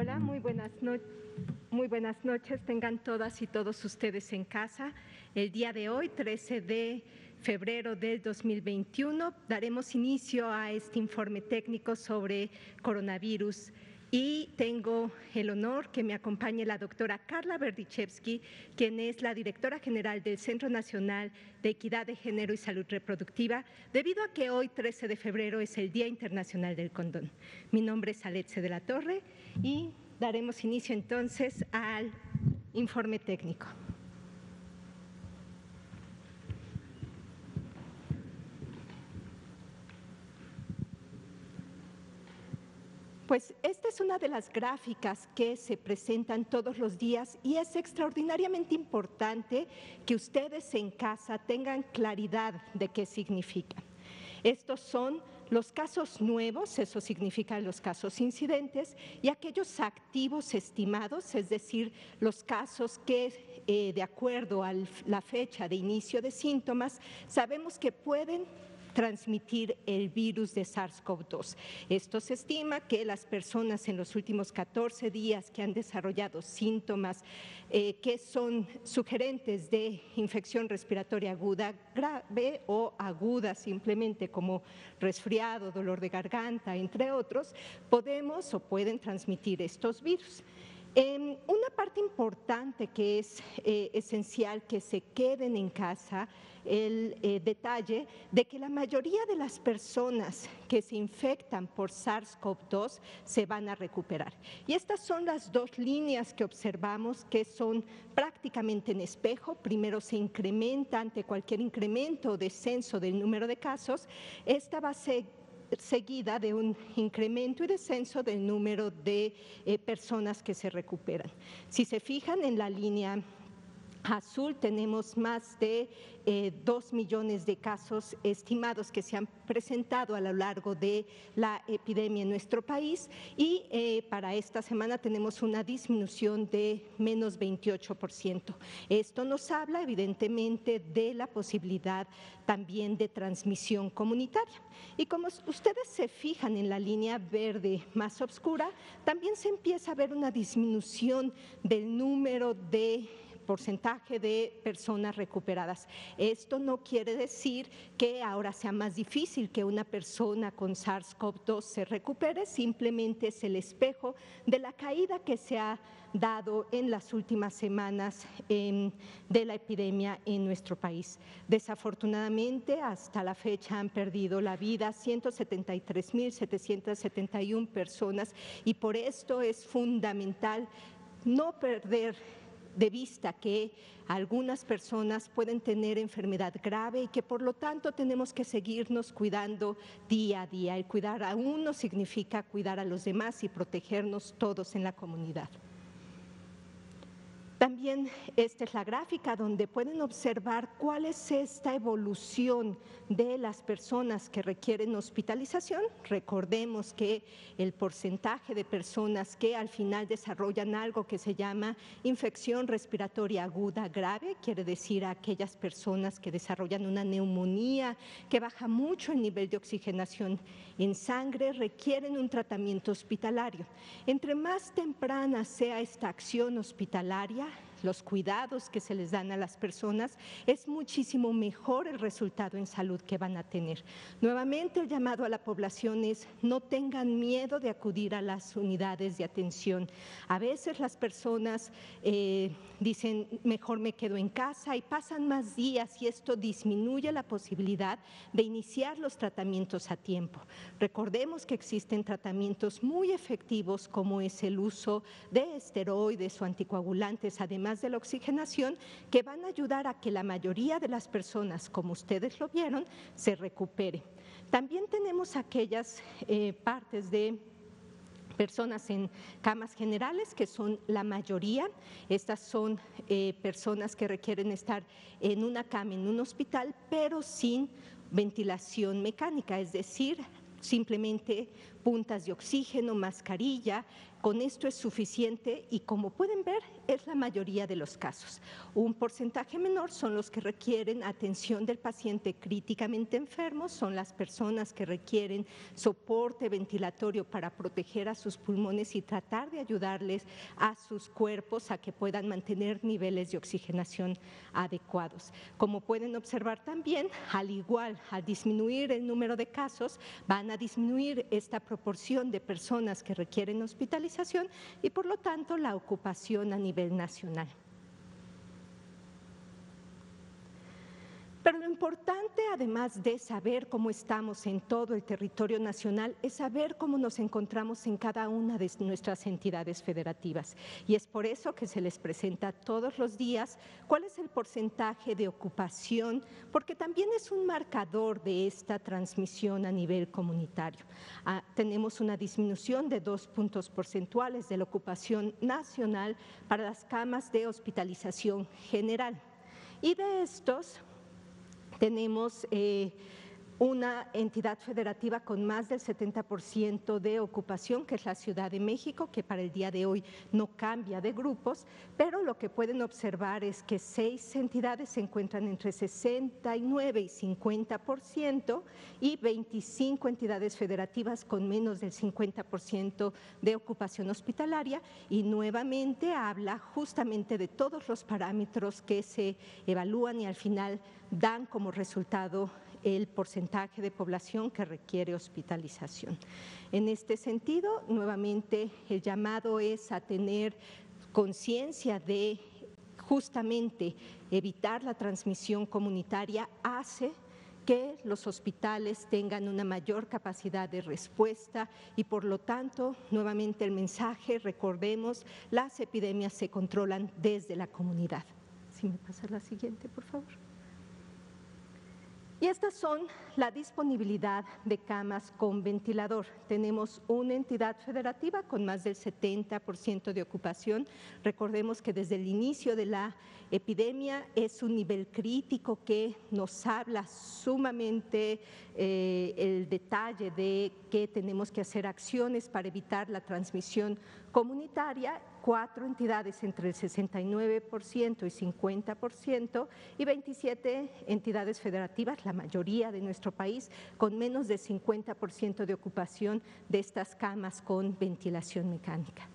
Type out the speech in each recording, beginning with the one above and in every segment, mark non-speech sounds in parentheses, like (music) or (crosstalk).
Hola, muy buenas, muy buenas noches. Tengan todas y todos ustedes en casa. El día de hoy, 13 de febrero del 2021, daremos inicio a este informe técnico sobre coronavirus y tengo el honor que me acompañe la doctora Carla Berdichevsky, quien es la directora general del Centro Nacional de Equidad de Género y Salud Reproductiva, debido a que hoy, 13 de febrero, es el Día Internacional del Condón. Mi nombre es Aletze de la Torre y daremos inicio entonces al informe técnico. Pues esta es una de las gráficas que se presentan todos los días y es extraordinariamente importante que ustedes en casa tengan claridad de qué significa. Estos son los casos nuevos, eso significa los casos incidentes, y aquellos activos estimados, es decir, los casos que eh, de acuerdo a la fecha de inicio de síntomas, sabemos que pueden transmitir el virus de SARS-CoV-2. Esto se estima que las personas en los últimos 14 días que han desarrollado síntomas eh, que son sugerentes de infección respiratoria aguda grave o aguda simplemente como resfriado, dolor de garganta, entre otros, podemos o pueden transmitir estos virus. Em, una parte importante que es eh, esencial que se queden en casa el eh, detalle de que la mayoría de las personas que se infectan por SARS-CoV-2 se van a recuperar. Y estas son las dos líneas que observamos que son prácticamente en espejo. Primero se incrementa ante cualquier incremento o descenso del número de casos. Esta va a ser seguida de un incremento y descenso del número de eh, personas que se recuperan. Si se fijan en la línea azul tenemos más de eh, dos millones de casos estimados que se han presentado a lo largo de la epidemia en nuestro país y eh, para esta semana tenemos una disminución de menos 28%. Esto nos habla evidentemente de la posibilidad también de transmisión comunitaria. Y como ustedes se fijan en la línea verde más oscura, también se empieza a ver una disminución del número de porcentaje de personas recuperadas. Esto no quiere decir que ahora sea más difícil que una persona con SARS-CoV-2 se recupere, simplemente es el espejo de la caída que se ha dado en las últimas semanas em, de la epidemia en nuestro país. Desafortunadamente, hasta la fecha han perdido la vida 173.771 personas y por esto es fundamental no perder de vista que algunas personas pueden tener enfermedad grave y que por lo tanto tenemos que seguirnos cuidando día a día. El cuidar a uno significa cuidar a los demás y protegernos todos en la comunidad. También esta es la gráfica donde pueden observar cuál es esta evolución de las personas que requieren hospitalización. Recordemos que el porcentaje de personas que al final desarrollan algo que se llama infección respiratoria aguda grave, quiere decir aquellas personas que desarrollan una neumonía que baja mucho el nivel de oxigenación en sangre, requieren un tratamiento hospitalario. Entre más temprana sea esta acción hospitalaria, los cuidados que se les dan a las personas, es muchísimo mejor el resultado en salud que van a tener. Nuevamente el llamado a la población es no tengan miedo de acudir a las unidades de atención. A veces las personas eh, dicen mejor me quedo en casa y pasan más días y esto disminuye la posibilidad de iniciar los tratamientos a tiempo. Recordemos que existen tratamientos muy efectivos como es el uso de esteroides o anticoagulantes, además de la oxigenación, que van a ayudar a que la mayoría de las personas, como ustedes lo vieron, se recupere. También tenemos aquellas eh, partes de personas en camas generales, que son la mayoría. Estas son eh, personas que requieren estar en una cama, en un hospital, pero sin ventilación mecánica, es decir, simplemente puntas de oxígeno, mascarilla. Con esto es suficiente y como pueden ver es la mayoría de los casos. Un porcentaje menor son los que requieren atención del paciente críticamente enfermo, son las personas que requieren soporte ventilatorio para proteger a sus pulmones y tratar de ayudarles a sus cuerpos a que puedan mantener niveles de oxigenación adecuados. Como pueden observar también, al igual, al disminuir el número de casos, van a disminuir esta proporción de personas que requieren hospitalización y por lo tanto la ocupación a nivel nacional. Pero lo importante, además de saber cómo estamos en todo el territorio nacional, es saber cómo nos encontramos en cada una de nuestras entidades federativas. Y es por eso que se les presenta todos los días cuál es el porcentaje de ocupación, porque también es un marcador de esta transmisión a nivel comunitario. Ah, tenemos una disminución de dos puntos porcentuales de la ocupación nacional para las camas de hospitalización general. Y de estos, tenemos eh, una entidad federativa con más del 70% de ocupación, que es la Ciudad de México, que para el día de hoy no cambia de grupos, pero lo que pueden observar es que seis entidades se encuentran entre 69 y 50% y 25 entidades federativas con menos del 50% de ocupación hospitalaria. Y nuevamente habla justamente de todos los parámetros que se evalúan y al final dan como resultado el porcentaje de población que requiere hospitalización. En este sentido, nuevamente el llamado es a tener conciencia de justamente evitar la transmisión comunitaria hace que los hospitales tengan una mayor capacidad de respuesta y por lo tanto, nuevamente el mensaje, recordemos, las epidemias se controlan desde la comunidad. Si me pasa la siguiente, por favor. Y estas son la disponibilidad de camas con ventilador. Tenemos una entidad federativa con más del 70% de ocupación. Recordemos que desde el inicio de la epidemia es un nivel crítico que nos habla sumamente eh, el detalle de que tenemos que hacer acciones para evitar la transmisión comunitaria cuatro entidades entre el 69% y 50% y 27 entidades federativas, la mayoría de nuestro país, con menos de 50% de ocupación de estas camas con ventilación mecánica.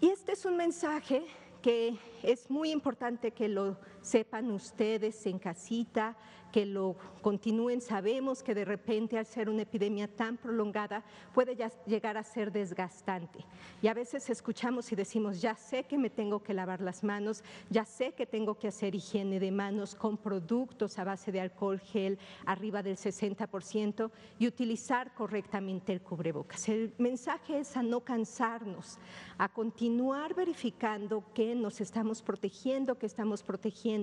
Y este es un mensaje que es muy importante que lo sepan ustedes en casita, que lo continúen. Sabemos que de repente al ser una epidemia tan prolongada puede llegar a ser desgastante. Y a veces escuchamos y decimos, ya sé que me tengo que lavar las manos, ya sé que tengo que hacer higiene de manos con productos a base de alcohol gel arriba del 60% y utilizar correctamente el cubrebocas. El mensaje es a no cansarnos, a continuar verificando que nos estamos protegiendo, que estamos protegiendo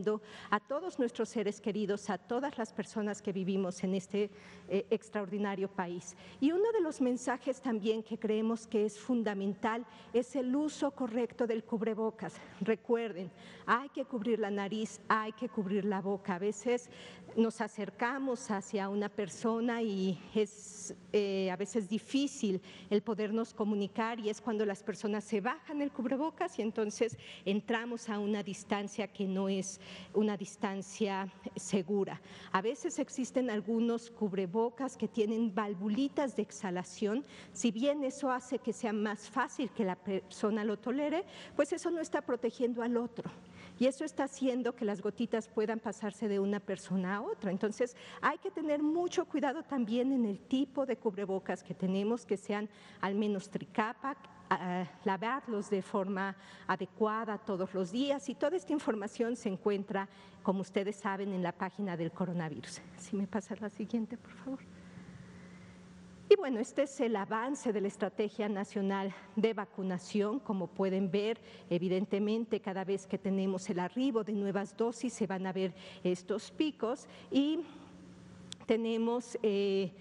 a todos nuestros seres queridos, a todas las personas que vivimos en este eh, extraordinario país. Y uno de los mensajes también que creemos que es fundamental es el uso correcto del cubrebocas. Recuerden, hay que cubrir la nariz, hay que cubrir la boca. A veces nos acercamos hacia una persona y es eh, a veces difícil el podernos comunicar y es cuando las personas se bajan el cubrebocas y entonces entramos a una distancia que no es una distancia segura. A veces existen algunos cubrebocas que tienen valvulitas de exhalación. Si bien eso hace que sea más fácil que la persona lo tolere, pues eso no está protegiendo al otro y eso está haciendo que las gotitas puedan pasarse de una persona a otra. Entonces hay que tener mucho cuidado también en el tipo de cubrebocas que tenemos, que sean al menos tricapa, lavarlos de forma adecuada todos los días y toda esta información se encuentra, como ustedes saben, en la página del coronavirus. Si me pasa la siguiente, por favor. Y bueno, este es el avance de la Estrategia Nacional de Vacunación. Como pueden ver, evidentemente cada vez que tenemos el arribo de nuevas dosis se van a ver estos picos y tenemos... Eh,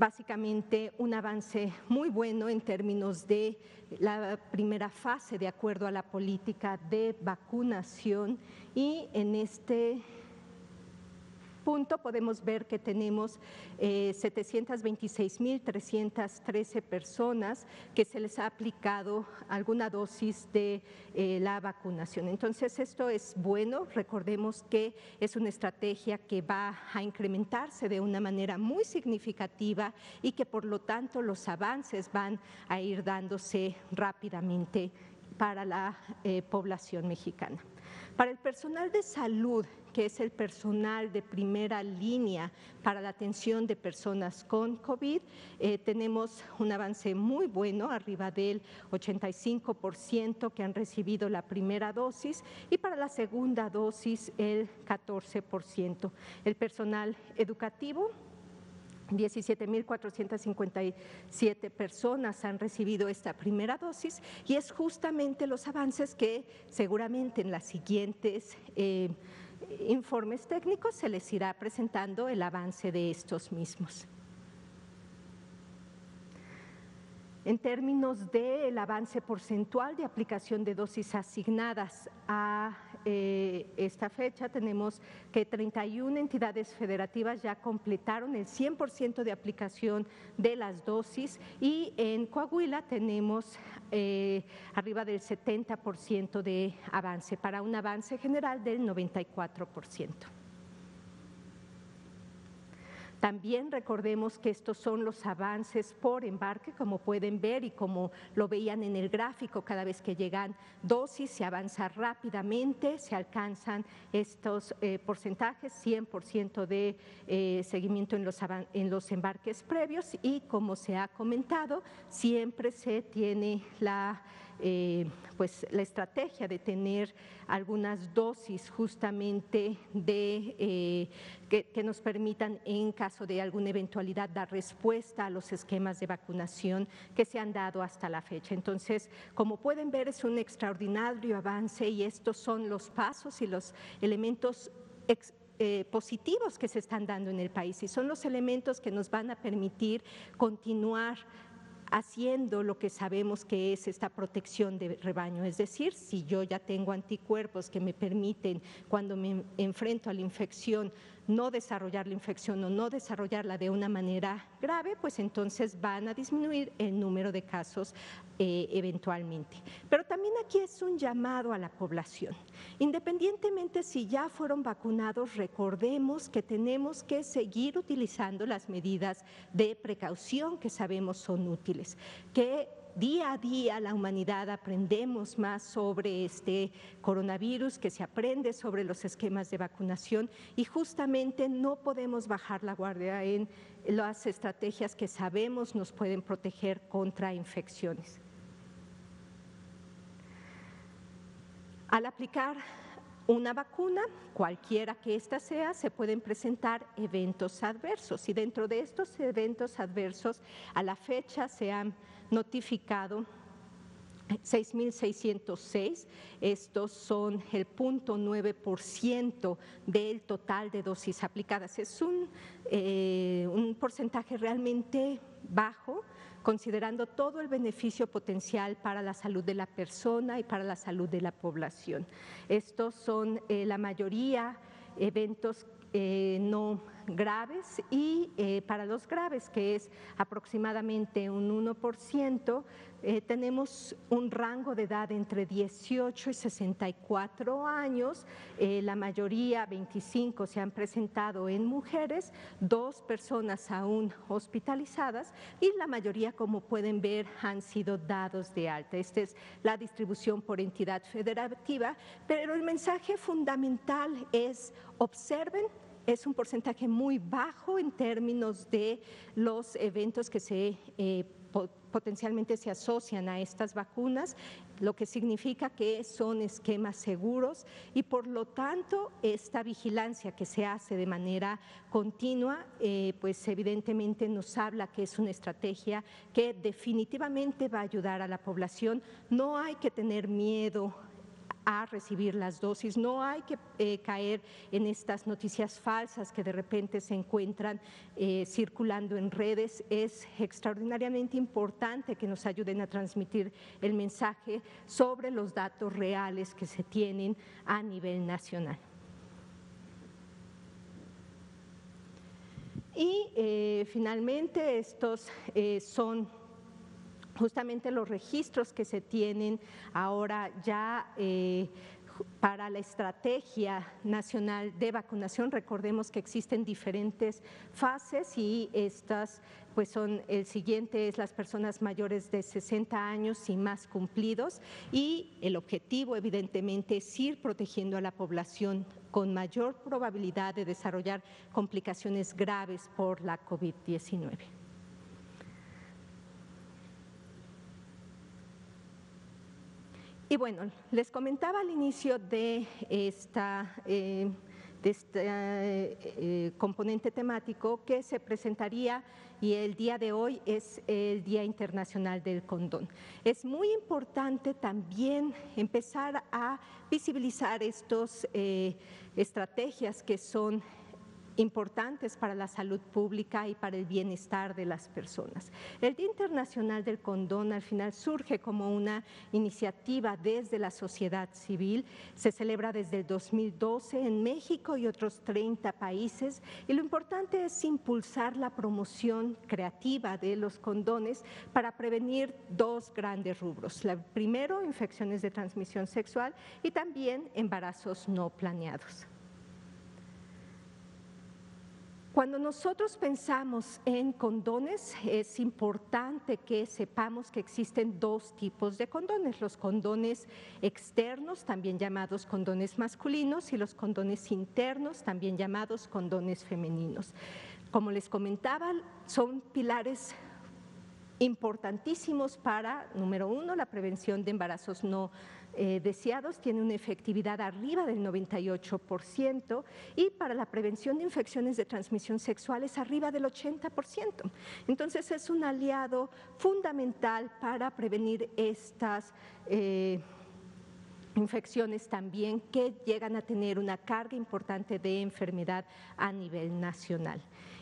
básicamente un avance muy bueno en términos de la primera fase de acuerdo a la política de vacunación y en este podemos ver que tenemos 726.313 eh, personas que se les ha aplicado alguna dosis de eh, la vacunación. Entonces, esto es bueno. Recordemos que es una estrategia que va a incrementarse de una manera muy significativa y que por lo tanto los avances van a ir dándose rápidamente para la eh, población mexicana. Para el personal de salud, que es el personal de primera línea para la atención de personas con COVID, eh, tenemos un avance muy bueno, arriba del 85% que han recibido la primera dosis y para la segunda dosis el 14%. El personal educativo 17.457 personas han recibido esta primera dosis y es justamente los avances que seguramente en las siguientes eh, informes técnicos se les irá presentando el avance de estos mismos. En términos del avance porcentual de aplicación de dosis asignadas a eh, esta fecha, tenemos que 31 entidades federativas ya completaron el 100% de aplicación de las dosis y en Coahuila tenemos eh, arriba del 70% de avance, para un avance general del 94%. También recordemos que estos son los avances por embarque, como pueden ver y como lo veían en el gráfico, cada vez que llegan dosis se avanza rápidamente, se alcanzan estos eh, porcentajes, 100% de eh, seguimiento en los, en los embarques previos y como se ha comentado, siempre se tiene la eh, pues la estrategia de tener algunas dosis justamente de, eh, que, nos permitan en caso de alguna eventualidad dar respuesta a los esquemas de vacunación que se han dado hasta la fecha. Entonces, como pueden ver, es un extraordinario avance y estos son los pasos y los elementos eh, positivos que se están dando en el país y son los elementos que nos van a permitir continuar haciendo lo que sabemos que es esta protección de rebaño. Es decir, si yo ya tengo anticuerpos que me permiten, cuando me enfrento a la infección, no desarrollar la infección o no desarrollarla de una manera grave, pues entonces van a disminuir el número de casos eh, eventualmente. Pero también aquí es un llamado a la población. Independientemente si ya fueron vacunados, recordemos que tenemos que seguir utilizando las medidas de precaución que sabemos son útiles, que día a día la humanidad aprendemos más sobre este coronavirus, que se aprende sobre los esquemas de vacunación y justamente no podemos bajar la guardia en las estrategias que sabemos nos pueden proteger contra infecciones. Al aplicar una vacuna, cualquiera que ésta sea, se pueden presentar eventos adversos y dentro de estos eventos adversos a la fecha se han notificado 6.606, estos son el 0.9% del total de dosis aplicadas. Es un, eh, un porcentaje realmente bajo, considerando todo el beneficio potencial para la salud de la persona y para la salud de la población. Estos son eh, la mayoría eventos eh, no graves y eh, para los graves, que es aproximadamente un 1%, eh, tenemos un rango de edad entre 18 y 64 años, la mayoría, 25, se han presentado en mujeres, dos personas aún hospitalizadas y la mayoría, como pueden ver, han sido dados de alta. Esta es la distribución por entidad federativa, pero el mensaje fundamental es observen es un porcentaje muy bajo en términos de los eventos que se eh, potencialmente se asocian a estas vacunas, lo que significa que son esquemas seguros y por lo tanto esta vigilancia que se hace de manera continua, eh, pues evidentemente nos habla que es una estrategia que definitivamente va a ayudar a la población. No hay que tener miedo a recibir las dosis. No hay que eh, caer en estas noticias falsas que de repente se encuentran eh, circulando en redes. Es extraordinariamente importante que nos ayuden a transmitir el mensaje sobre los datos reales que se tienen a nivel nacional. Y eh, finalmente estos son justamente los registros que se tienen ahora ya eh, para la estrategia nacional de vacunación. Recordemos que existen diferentes fases y estas pues son el siguiente es las personas mayores de 60 años y más cumplidos y el objetivo evidentemente es ir protegiendo a la población con mayor probabilidad de desarrollar complicaciones graves por la COVID-19. Y bueno, les comentaba al inicio de esta eh, este eh, componente temático que se presentaría y el día de hoy es el Día Internacional del Condón. Es muy importante también empezar a visibilizar estas eh, estrategias que son importantes para la salud pública y para el bienestar de las personas. El Día Internacional del Condón al final surge como una iniciativa desde la sociedad civil, se celebra desde el 2012 en México y otros 30 países y lo importante es impulsar la promoción creativa de los condones para prevenir dos grandes rubros. La primero, infecciones de transmisión sexual y también embarazos no planeados. Cuando nosotros pensamos en condones, es importante que sepamos que existen dos tipos de condones, los condones externos, también llamados condones masculinos, y los condones internos, también llamados condones femeninos. Como les comentaba, son pilares importantísimos para, número uno, la prevención de embarazos no eh, deseados tiene una efectividad arriba del 98% y para la prevención de infecciones de transmisión sexual es arriba del 80%. Entonces es un aliado fundamental para prevenir estas eh, infecciones también que llegan a tener una carga importante de enfermedad a nivel nacional.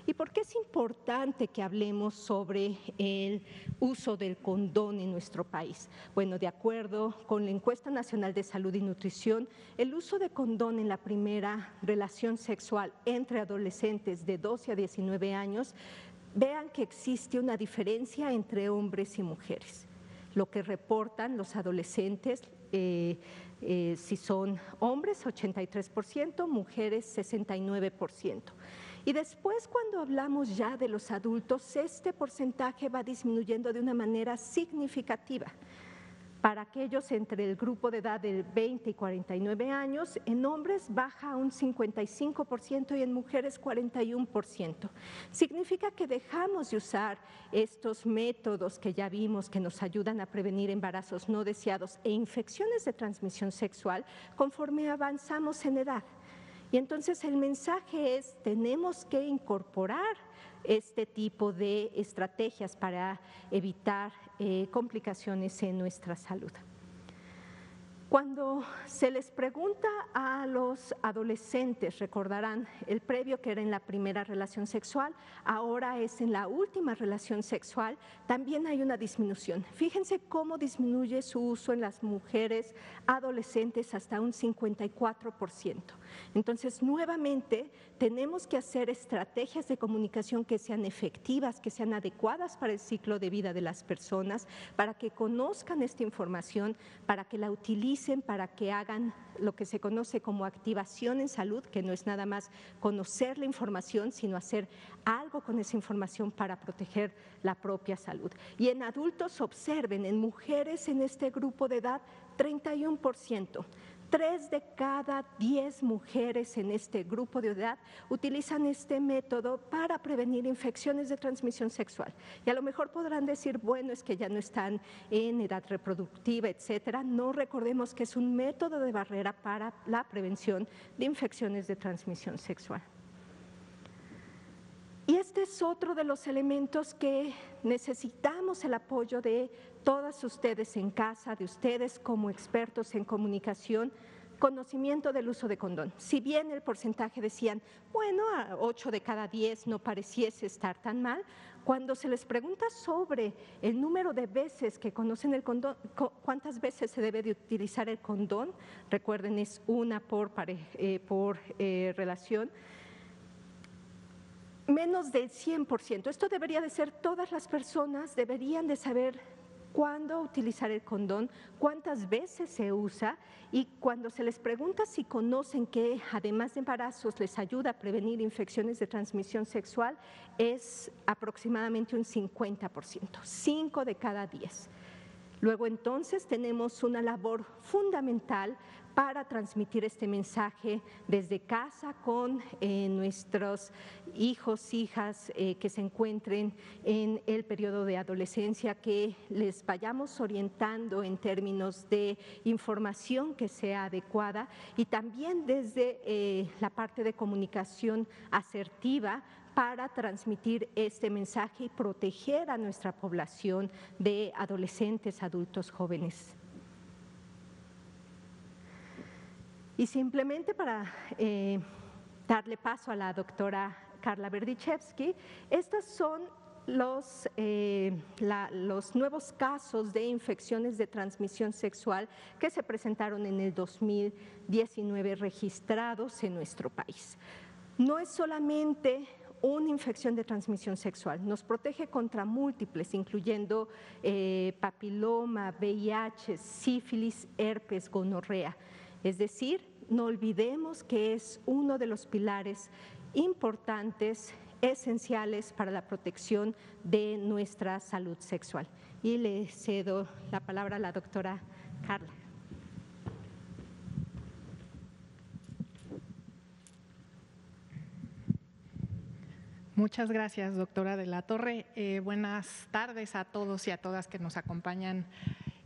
¿Y por qué es importante que hablemos sobre el uso del condón en nuestro país? Bueno, de acuerdo con la encuesta nacional de salud y nutrición, el uso de condón en la primera relación sexual entre adolescentes de 12 a 19 años, vean que existe una diferencia entre hombres y mujeres. Lo que reportan los adolescentes, eh, eh, si son hombres, 83%, mujeres, 69%. Y después cuando hablamos ya de los adultos, este porcentaje va disminuyendo de una manera significativa. Para aquellos entre el grupo de edad de 20 y 49 años, en hombres baja un 55% y en mujeres 41%. Significa que dejamos de usar estos métodos que ya vimos que nos ayudan a prevenir embarazos no deseados e infecciones de transmisión sexual conforme avanzamos en edad. Y entonces el mensaje es, tenemos que incorporar este tipo de estrategias para evitar eh, complicaciones en nuestra salud. Cuando se les pregunta a los adolescentes, recordarán el previo que era en la primera relación sexual, ahora es en la última relación sexual, también hay una disminución. Fíjense cómo disminuye su uso en las mujeres adolescentes hasta un 54%. Entonces, nuevamente, tenemos que hacer estrategias de comunicación que sean efectivas, que sean adecuadas para el ciclo de vida de las personas, para que conozcan esta información, para que la utilicen para que hagan lo que se conoce como activación en salud, que no es nada más conocer la información, sino hacer algo con esa información para proteger la propia salud. Y en adultos observen, en mujeres en este grupo de edad, 31%. Tres de cada diez mujeres en este grupo de edad utilizan este método para prevenir infecciones de transmisión sexual. Y a lo mejor podrán decir, bueno, es que ya no están en edad reproductiva, etcétera. No recordemos que es un método de barrera para la prevención de infecciones de transmisión sexual. Y este es otro de los elementos que necesitamos el apoyo de todas ustedes en casa, de ustedes como expertos en comunicación, conocimiento del uso de condón. Si bien el porcentaje decían, bueno, a 8 de cada 10 no pareciese estar tan mal, cuando se les pregunta sobre el número de veces que conocen el condón, cuántas veces se debe de utilizar el condón, recuerden es una por, eh, eh, relación, menos del 100%. Esto debería de ser todas las personas, deberían de saber cuándo utilizar el condón, cuántas veces se usa y cuando se les pregunta si conocen que además de embarazos les ayuda a prevenir infecciones de transmisión sexual, es aproximadamente un 50%, 5 de cada 10. Luego entonces tenemos una labor fundamental para transmitir este mensaje desde casa con eh, nuestros hijos, hijas eh, que se encuentren en el periodo de adolescencia, que les vayamos orientando en términos de información que sea adecuada y también desde eh, la parte de comunicación asertiva para transmitir este mensaje y proteger a nuestra población de adolescentes, adultos, jóvenes. Y simplemente para eh, darle paso a la doctora Carla Berdichevsky, estos son los, eh, los, nuevos casos de infecciones de transmisión sexual que se presentaron en el 2019 registrados en nuestro país. No es solamente una infección de transmisión sexual. Nos protege contra múltiples, incluyendo eh, papiloma, VIH, sífilis, herpes, gonorrea. Es decir, no olvidemos que es uno de los pilares importantes, esenciales para la protección de nuestra salud sexual. Y le cedo la palabra a la doctora Carla. Muchas gracias, doctora de la Torre. Eh, buenas tardes a todos y a todas que nos acompañan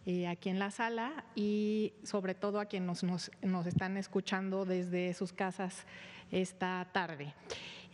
eh, aquí en la sala y sobre todo a quienes nos, nos, están escuchando desde sus casas esta tarde.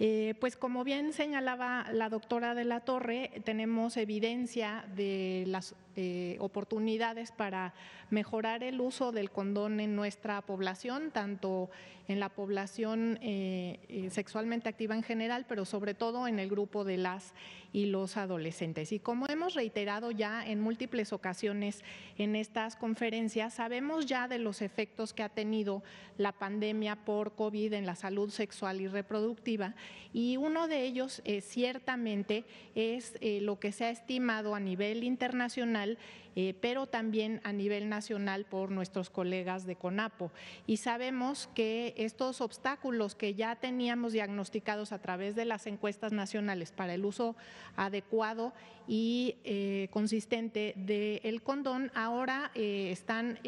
Eh, pues como bien señalaba la doctora de la Torre, tenemos evidencia de las eh, oportunidades para mejorar el uso del condón en nuestra población, tanto en la población eh, sexualmente activa en general, pero sobre todo en el grupo de las y los adolescentes. Y como hemos reiterado ya en múltiples ocasiones en estas conferencias, sabemos ya de los efectos que ha tenido la pandemia por COVID en la salud sexual y reproductiva y uno de ellos ciertamente es lo que se ha estimado a nivel internacional eh, pero también a nivel nacional por nuestros colegas de CONAPO. Y sabemos que estos obstáculos que ya teníamos diagnosticados a través de las encuestas nacionales para el uso adecuado y eh, consistente del condón ahora eh, están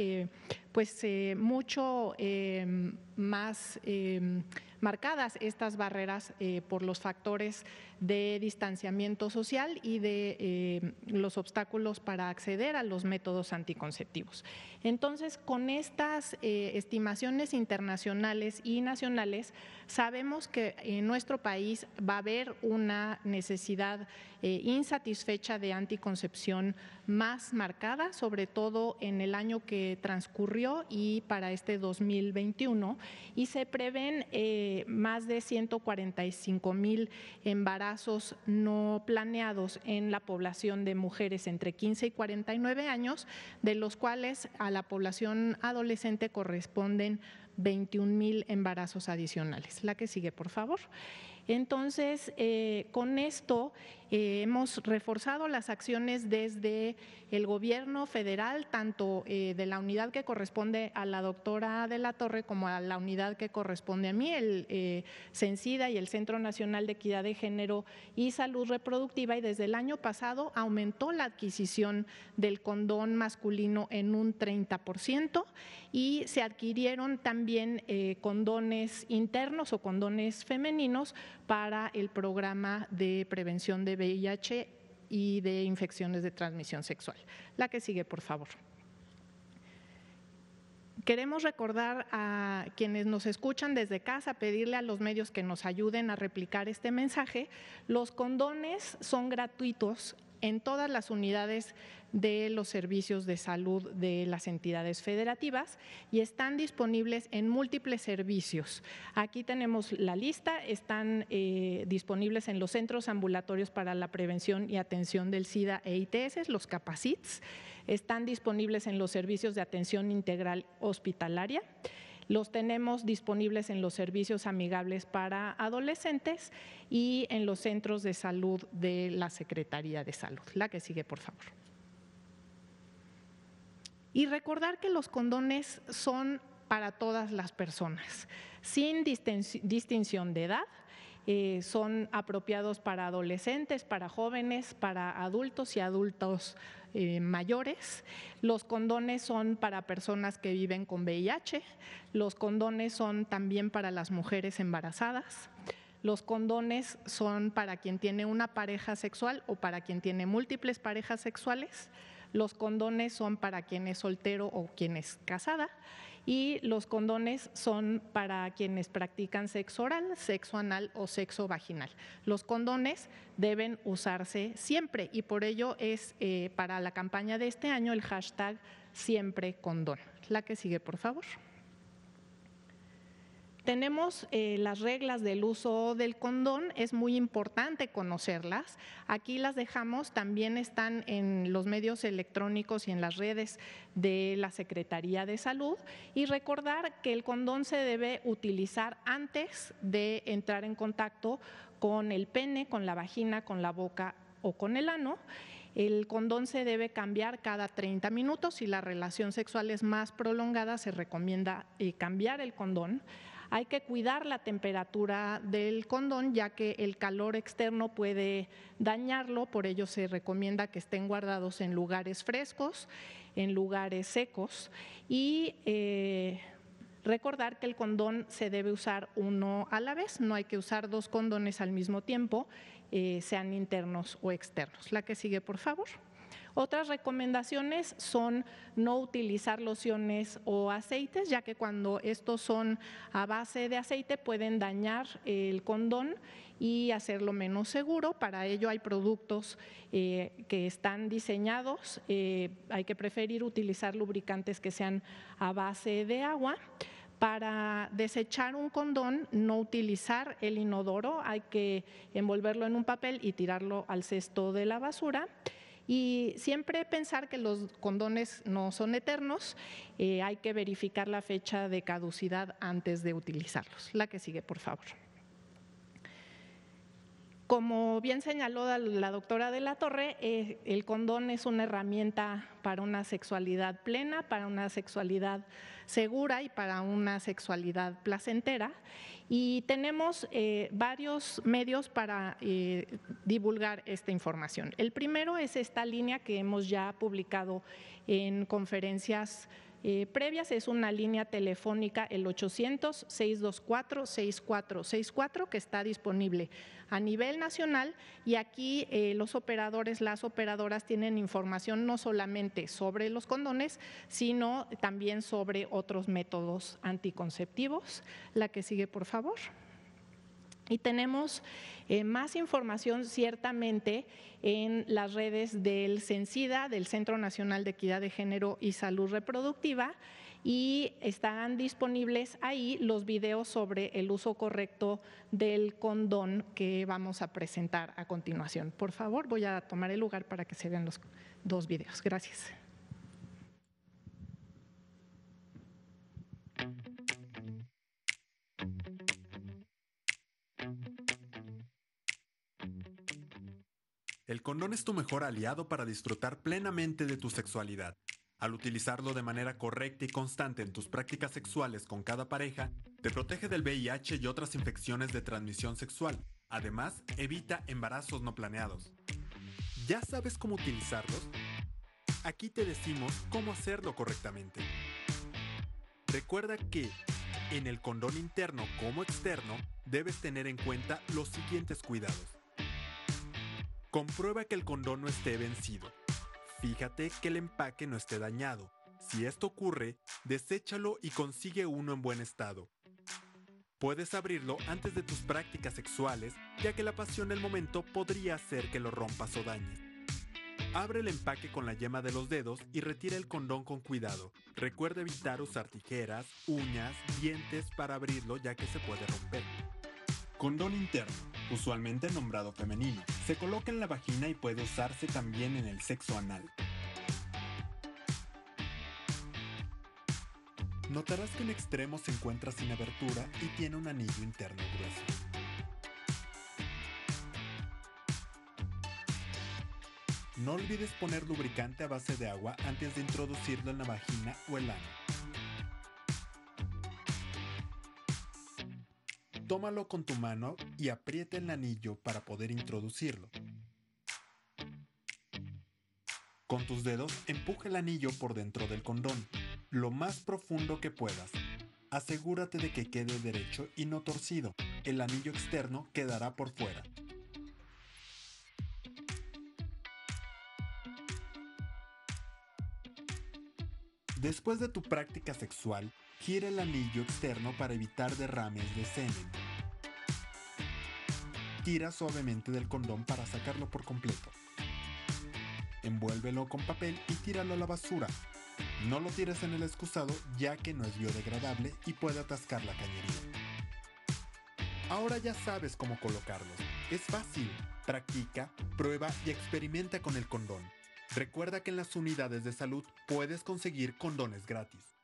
pues mucho más marcadas estas barreras por los factores de distanciamiento social y de eh, los obstáculos para acceder a los métodos anticonceptivos. Entonces, con estas eh, estimaciones internacionales y nacionales, sabemos que en nuestro país va a haber una necesidad eh, insatisfecha de anticoncepción más marcada, sobre todo en el año que transcurrió y para este 2021, y se prevén más de 145 mil embarazos no planeados en la población de mujeres entre 15 y 49 años, de los cuales a la población adolescente corresponden 21 mil embarazos adicionales. La que sigue, por favor. Entonces, eh, con esto eh, hemos reforzado las acciones desde el gobierno federal, tanto eh, de la unidad que corresponde a la doctora de la Torre como a la unidad que corresponde a mí, el CENSIDA y el Centro Nacional de Equidad de Género y Salud Reproductiva. Y desde el año pasado aumentó la adquisición del condón masculino en un 30% y se adquirieron también condones internos o condones femeninos para el programa de prevención de VIH y de infecciones de transmisión sexual. La que sigue, por favor. Queremos recordar a quienes nos escuchan desde casa, pedirle a los medios que nos ayuden a replicar este mensaje. Los condones son gratuitos en todas las unidades de los servicios de salud de las entidades federativas y están disponibles en múltiples servicios. Aquí tenemos la lista, están eh, disponibles en los centros ambulatorios para la prevención y atención del SIDA e ITS, los CAPACITS, están disponibles en los servicios de atención integral hospitalaria Los tenemos disponibles en los servicios amigables para adolescentes y en los centros de salud de la Secretaría de Salud. La que sigue, por favor. Y recordar que los condones son para todas las personas, sin distinción de edad. Eh, son apropiados para adolescentes, para jóvenes, para adultos y adultos eh, mayores. Los condones son para personas que viven con VIH. Los condones son también para las mujeres embarazadas. Los condones son para quien tiene una pareja sexual o para quien tiene múltiples parejas sexuales. Los condones son para quien es soltero o quien es casada y los condones son para quienes practican sexo oral, sexo anal o sexo vaginal. Los condones deben usarse siempre y por ello es eh, para la campaña de este año el hashtag siempre condón. La que sigue, por favor. Tenemos eh, las reglas del uso del condón, es muy importante conocerlas. Aquí las dejamos, también están en los medios electrónicos y en las redes de la Secretaría de Salud. Y recordar que el condón se debe utilizar antes de entrar en contacto con el pene, con la vagina, con la boca o con el ano. El condón se debe cambiar cada 30 minutos. Si la relación sexual es más prolongada, se recomienda eh, cambiar el condón. Hay que cuidar la temperatura del condón ya que el calor externo puede dañarlo, por ello se recomienda que estén guardados en lugares frescos, en lugares secos y eh, recordar que el condón se debe usar uno a la vez, no hay que usar dos condones al mismo tiempo, eh, sean internos o externos. La que sigue, por favor. Otras recomendaciones son no utilizar lociones o aceites, ya que cuando estos son a base de aceite pueden dañar el condón y hacerlo menos seguro. Para ello hay productos eh, que están diseñados. Eh, hay que preferir utilizar lubricantes que sean a base de agua. Para desechar un condón, no utilizar el inodoro, hay que envolverlo en un papel y tirarlo al cesto de la basura. Y siempre pensar que los condones no son eternos, eh, hay que verificar la fecha de caducidad antes de utilizarlos. La que sigue, por favor. Como bien señaló la doctora de la Torre, eh, el condón es una herramienta para una sexualidad plena, para una sexualidad segura y para una sexualidad placentera. Y tenemos eh, varios medios para eh, divulgar esta información. El primero es esta línea que hemos ya publicado en conferencias eh, previas. Es una línea telefónica, el 800-624-6464, que está disponible a nivel nacional y aquí eh, los operadores, las operadoras tienen información no solamente sobre los condones, sino también sobre otros métodos anticonceptivos. La que sigue, por favor. Y tenemos eh, más información ciertamente en las redes del CENSIDA, del Centro Nacional de Equidad de Género y Salud Reproductiva, y están disponibles ahí los videos sobre el uso correcto del condón que vamos a presentar a continuación. Por favor, voy a tomar el lugar para que se vean los dos videos. Gracias. El condón es tu mejor aliado para disfrutar plenamente de tu sexualidad. Al utilizarlo de manera correcta y constante en tus prácticas sexuales con cada pareja, te protege del VIH y otras infecciones de transmisión sexual. Además, evita embarazos no planeados. ¿Ya sabes cómo utilizarlos? Aquí te decimos cómo hacerlo correctamente. Recuerda que en el condón interno como externo debes tener en cuenta los siguientes cuidados. Comprueba que el condón no esté vencido Fíjate que el empaque no esté dañado. Si esto ocurre, deséchalo y consigue uno en buen estado. Puedes abrirlo antes de tus prácticas sexuales, ya que la pasión del momento podría hacer que lo rompas o dañes. Abre el empaque con la yema de los dedos y retira el condón con cuidado. Recuerda evitar usar tijeras, uñas, dientes para abrirlo ya que se puede romper. Condón interno, usualmente nombrado femenino. Se coloca en la vagina y puede usarse también en el sexo anal. Notarás que en extremo se encuentra sin abertura y tiene un anillo interno grueso. No olvides poner lubricante a base de agua antes de introducirlo en la vagina o el ano. Tómalo con tu mano y aprieta el anillo para poder introducirlo. Con tus dedos empuja el anillo por dentro del condón, lo más profundo que puedas. Asegúrate de que quede derecho y no torcido. El anillo externo quedará por fuera. Después de tu práctica sexual, gira el anillo externo para evitar derrames de semen. Tira suavemente del condón para sacarlo por completo. Envuélvelo con papel y tíralo a la basura. No lo tires en el excusado ya que no es biodegradable y puede atascar la cañería. Ahora ya sabes cómo colocarlos. Es fácil. Practica, prueba y experimenta con el condón. Recuerda que en las unidades de salud puedes conseguir condones gratis.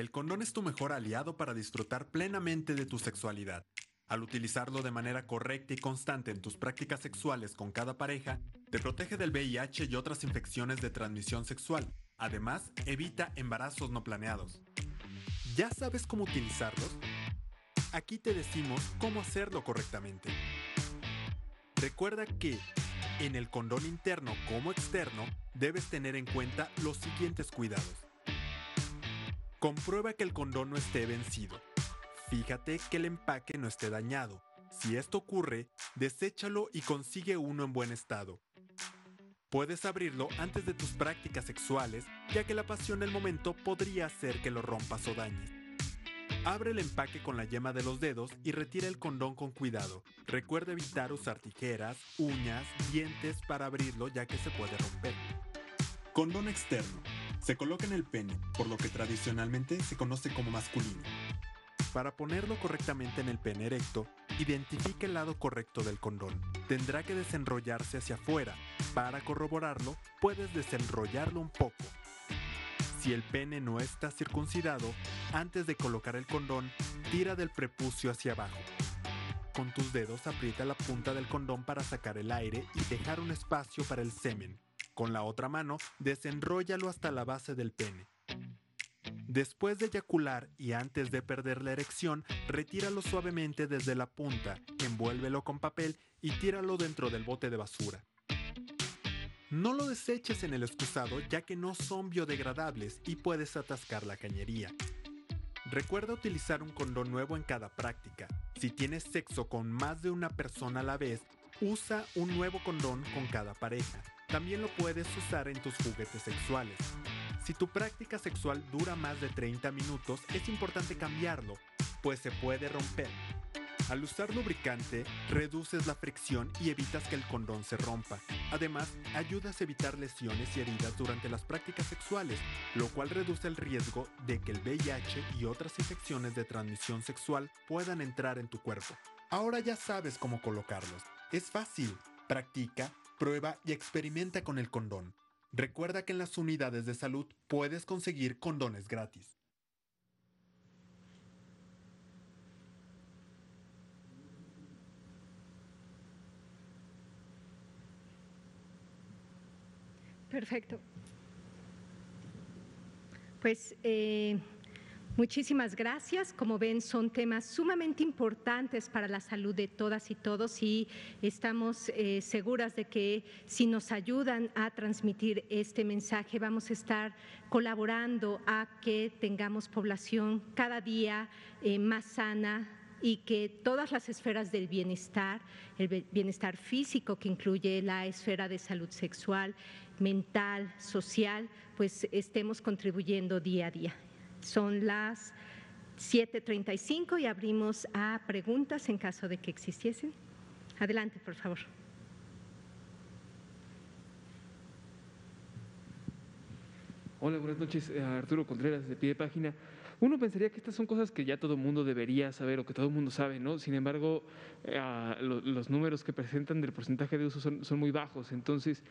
El condón es tu mejor aliado para disfrutar plenamente de tu sexualidad. Al utilizarlo de manera correcta y constante en tus prácticas sexuales con cada pareja, te protege del VIH y otras infecciones de transmisión sexual, Además, evita embarazos no planeados. ¿Ya sabes cómo utilizarlos? Aquí te decimos cómo hacerlo correctamente. Recuerda que en el condón interno como externo debes tener en cuenta los siguientes cuidados. Comprueba que el condón no esté vencido. Fíjate que el empaque no esté dañado. Si esto ocurre, deséchalo y consigue uno en buen estado. Puedes abrirlo antes de tus prácticas sexuales, ya que la pasión del momento podría hacer que lo rompas o dañes. Abre el empaque con la yema de los dedos y retira el condón con cuidado. Recuerda evitar usar tijeras, uñas, dientes para abrirlo ya que se puede romper. Condón externo. Se coloca en el pene, por lo que tradicionalmente se conoce como masculino. Para ponerlo correctamente en el pene erecto, identifique el lado correcto del condón. Tendrá que desenrollarse hacia afuera. Para corroborarlo, puedes desenrollarlo un poco. Si el pene no está circuncidado, antes de colocar el condón, tira del prepucio hacia abajo. Con tus dedos aprieta la punta del condón para sacar el aire y dejar un espacio para el semen. Con la otra mano, desenróllalo hasta la base del pene. Después de eyacular y antes de perder la erección, retíralo suavemente desde la punta, envuélvelo con papel y tíralo dentro del bote de basura. No lo deseches en el excusado ya que no son biodegradables y puedes atascar la cañería. Recuerda utilizar un condón nuevo en cada práctica. Si tienes sexo con más de una persona a la vez, usa un nuevo condón con cada pareja. También lo puedes usar en tus juguetes sexuales. Si tu práctica sexual dura más de 30 minutos, es importante cambiarlo, pues se puede romper. Al usar lubricante, reduces la fricción y evitas que el condón se rompa. Además, ayudas a evitar lesiones y heridas durante las prácticas sexuales, lo cual reduce el riesgo de que el VIH y otras infecciones de transmisión sexual puedan entrar en tu cuerpo. Ahora ya sabes cómo colocarlos. Es fácil. Practica, prueba y experimenta con el condón. Recuerda que en las unidades de salud puedes conseguir condones gratis. Perfecto. Pues eh, Muchísimas gracias. Como ven, son temas sumamente importantes para la salud de todas y todos y estamos eh, seguras de que si nos ayudan a transmitir este mensaje, vamos a estar colaborando a que tengamos población cada día eh, más sana, y que todas las esferas del bienestar, el bienestar físico que incluye la esfera de salud sexual, mental, social, pues estemos contribuyendo día a día. Son las 7.35 y abrimos a preguntas en caso de que existiesen. Adelante, por favor. Hola, buenas noches. Eh, Arturo Contreras, de pie página. Uno pensaría que estas son cosas que ya todo el mundo debería saber o que todo el mundo sabe, ¿no? Sin embargo, eh, los números que presentan del porcentaje de uso son, muy bajos. Entonces,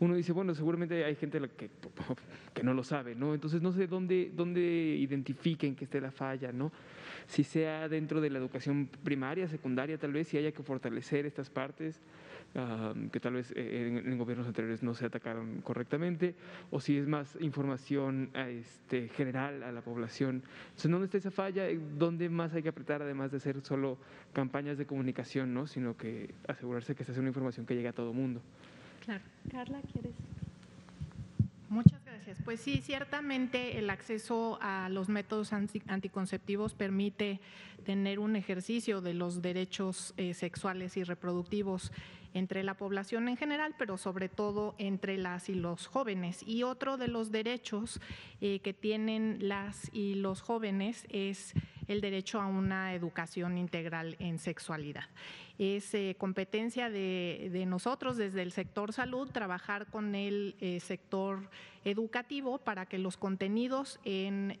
uno dice, bueno, seguramente hay gente que, (laughs) que no lo sabe, ¿no? Entonces, no sé dónde, dónde identifiquen que esté la falla, ¿no? Si sea dentro de la educación primaria, secundaria, tal vez, si haya que fortalecer estas partes que tal vez eh, en, gobiernos anteriores no se atacaron correctamente, o si es más información este, general a la población. Entonces, ¿dónde está esa falla? ¿Dónde más hay que apretar, además de hacer solo campañas de comunicación, ¿no? sino que asegurarse que se hace una información que llegue a todo el mundo? Claro. Carla, ¿quieres? Muchas gracias. Pues sí, ciertamente el acceso a los métodos anticonceptivos permite tener un ejercicio de los derechos eh, sexuales y reproductivos entre la población en general, pero sobre todo entre las y los jóvenes. Y otro de los derechos eh, que tienen las y los jóvenes es el derecho a una educación integral en sexualidad. Es eh, competencia de, nosotros desde el sector salud trabajar con el eh, sector educativo para que los contenidos en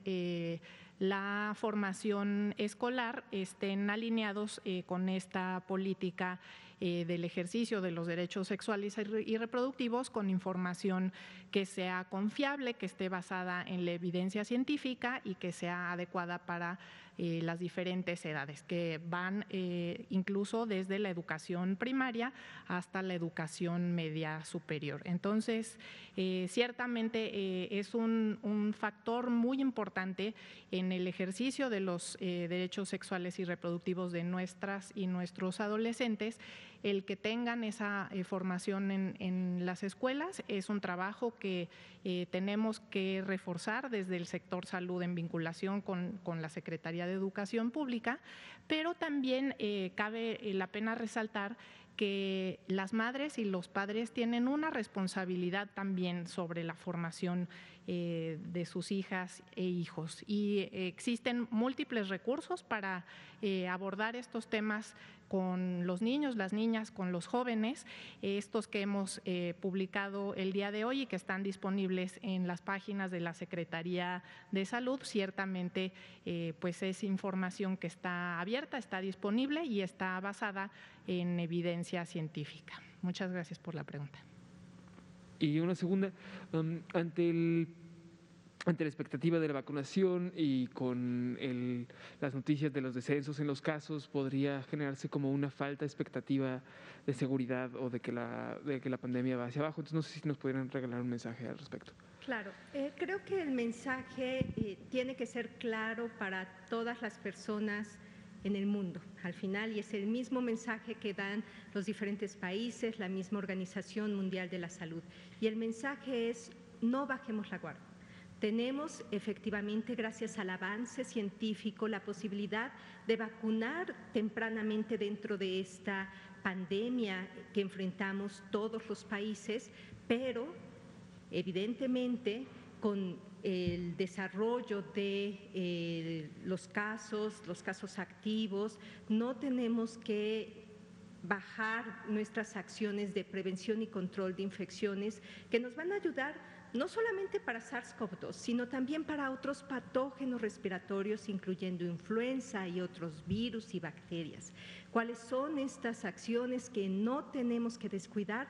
la formación escolar estén alineados con esta política eh, del ejercicio de los derechos sexuales y reproductivos con información que sea confiable, que esté basada en la evidencia científica y que sea adecuada para eh, las diferentes edades, que van eh, incluso desde la educación primaria hasta la educación media superior. Entonces, ciertamente es un, factor muy importante en el ejercicio de los derechos sexuales y reproductivos de nuestras y nuestros adolescentes. El que tengan esa eh, formación en, las escuelas es un trabajo que eh, tenemos que reforzar desde el sector salud en vinculación con, la Secretaría de Educación Pública, pero también eh, cabe la pena resaltar que las madres y los padres tienen una responsabilidad también sobre la formación de sus hijas e hijos. Y existen múltiples recursos para abordar estos temas con los niños, las niñas, con los jóvenes, estos que hemos eh, publicado el día de hoy y que están disponibles en las páginas de la Secretaría de Salud, ciertamente eh, pues es información que está abierta, está disponible y está basada en evidencia científica. Muchas gracias por la pregunta. Y una segunda, ante el ante la expectativa de la vacunación y con las noticias de los descensos en los casos, podría generarse como una falta de expectativa de seguridad o de que la, de que la pandemia va hacia abajo. Entonces, no sé si nos pudieran regalar un mensaje al respecto. Claro, eh, creo que el mensaje eh, tiene que ser claro para todas las personas en el mundo al final y es el mismo mensaje que dan los diferentes países, la misma Organización Mundial de la Salud. Y el mensaje es no bajemos la guardia tenemos efectivamente, gracias al avance científico, la posibilidad de vacunar tempranamente dentro de esta pandemia que enfrentamos todos los países, pero evidentemente con el desarrollo de eh, los casos, los casos activos, no tenemos que bajar nuestras acciones de prevención y control de infecciones que nos van a ayudar no solamente para SARS-CoV-2, sino también para otros patógenos respiratorios, incluyendo influenza y otros virus y bacterias. ¿Cuáles son estas acciones que no tenemos que descuidar?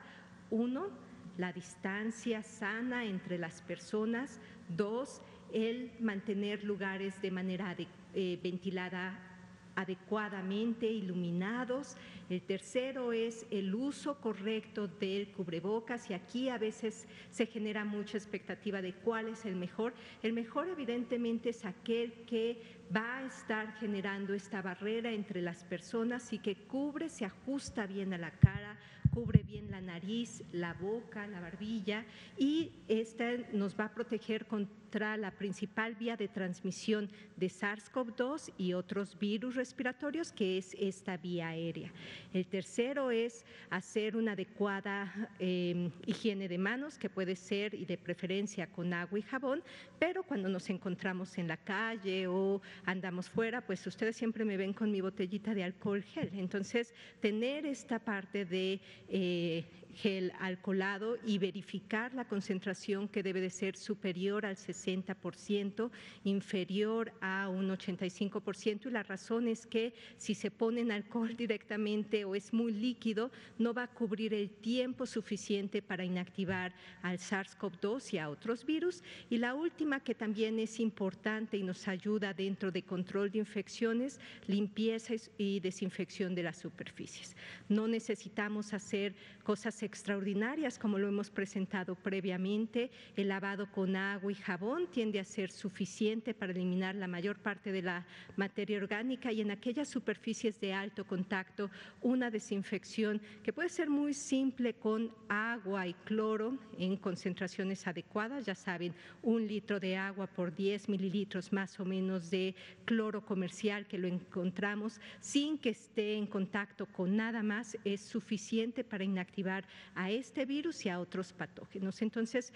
Uno, la distancia sana entre las personas. Dos, el mantener lugares de manera eh, ventilada adecuadamente iluminados. El tercero es el uso correcto del cubrebocas y aquí a veces se genera mucha expectativa de cuál es el mejor. El mejor evidentemente es aquel que va a estar generando esta barrera entre las personas y que cubre, se ajusta bien a la cara, cubre bien la nariz, la boca, la barbilla y esta nos va a proteger contra la principal vía de transmisión de SARS-CoV-2 y otros virus respiratorios, que es esta vía aérea. El tercero es hacer una adecuada em, higiene de manos, que puede ser y de preferencia con agua y jabón, pero cuando nos encontramos en la calle o andamos fuera, pues ustedes siempre me ven con mi botellita de alcohol gel. Entonces, tener esta parte de eh, gel alcoholado y verificar la concentración que debe de ser superior al 60%, inferior a un 85%. Y la razón es que si se ponen alcohol (laughs) directamente o es muy líquido, no va a cubrir el tiempo suficiente para inactivar al SARS-CoV-2 y a otros virus. Y la última que también es importante y nos ayuda dentro de control de infecciones, limpieza y desinfección de las superficies. No necesitamos hacer cosas extraordinarias como lo hemos presentado previamente. El lavado con agua y jabón tiende a ser suficiente para eliminar la mayor parte de la materia orgánica y en aquellas superficies de alto contacto una desinfección que puede ser muy simple con agua y cloro en concentraciones adecuadas. Ya saben, un litro de agua por 10 mililitros más o menos de cloro comercial que lo encontramos sin que esté en contacto con nada más es suficiente para inactivar a este virus y a otros patógenos. Entonces,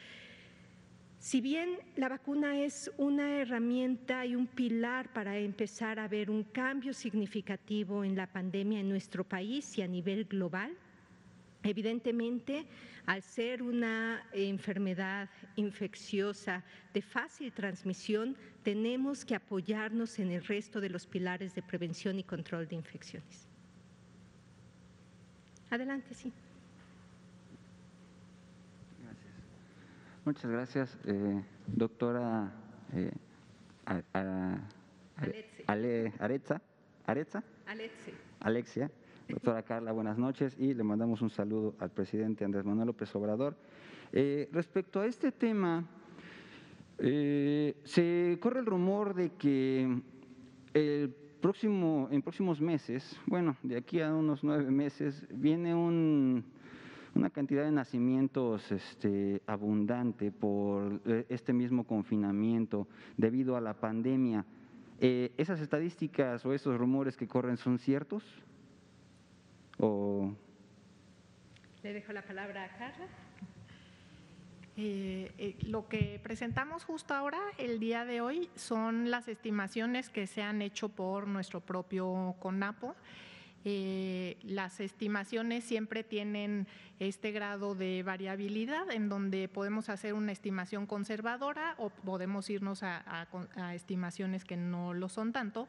si bien la vacuna es una herramienta y un pilar para empezar a ver un cambio significativo en la pandemia en nuestro país y a nivel global, evidentemente al ser una enfermedad infecciosa de fácil transmisión, tenemos que apoyarnos en el resto de los pilares de prevención y control de infecciones. Adelante, sí. Muchas gracias, eh, doctora eh, Ale, Aretza, Alexia. Doctora Carla, buenas noches y le mandamos un saludo al presidente Andrés Manuel López Obrador. Eh, respecto a este tema, se corre el rumor de que el próximo, en próximos meses, bueno, de aquí a unos nueve meses, viene un una cantidad de nacimientos este, abundante por eh, este mismo confinamiento debido a la pandemia. Eh, ¿Esas estadísticas o esos rumores que corren son ciertos? ¿O... Le dejo la palabra a Carla. Eh, lo que presentamos justo ahora, el día de hoy, son las estimaciones que se han hecho por nuestro propio CONAPO. Eh, las estimaciones siempre tienen este grado de variabilidad en donde podemos hacer una estimación conservadora o podemos irnos a estimaciones que no lo son tanto.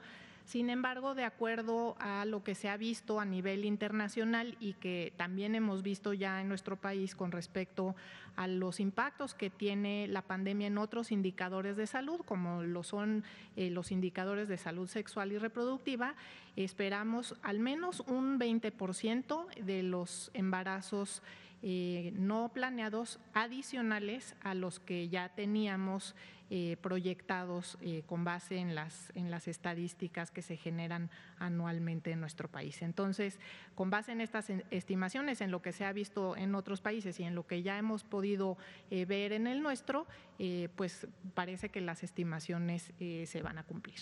Sin embargo, de acuerdo a lo que se ha visto a nivel internacional y que también hemos visto ya en nuestro país con respecto a los impactos que tiene la pandemia en otros indicadores de salud, como lo son eh, los indicadores de salud sexual y reproductiva, esperamos al menos un 20% de los embarazos eh, no planeados adicionales a los que ya teníamos eh, proyectados eh, con base en las, en las estadísticas que se generan anualmente en nuestro país. Entonces, con base en estas estimaciones, en lo que se ha visto en otros países y en lo que ya hemos podido eh, ver en el nuestro, pues parece que las estimaciones se van a cumplir.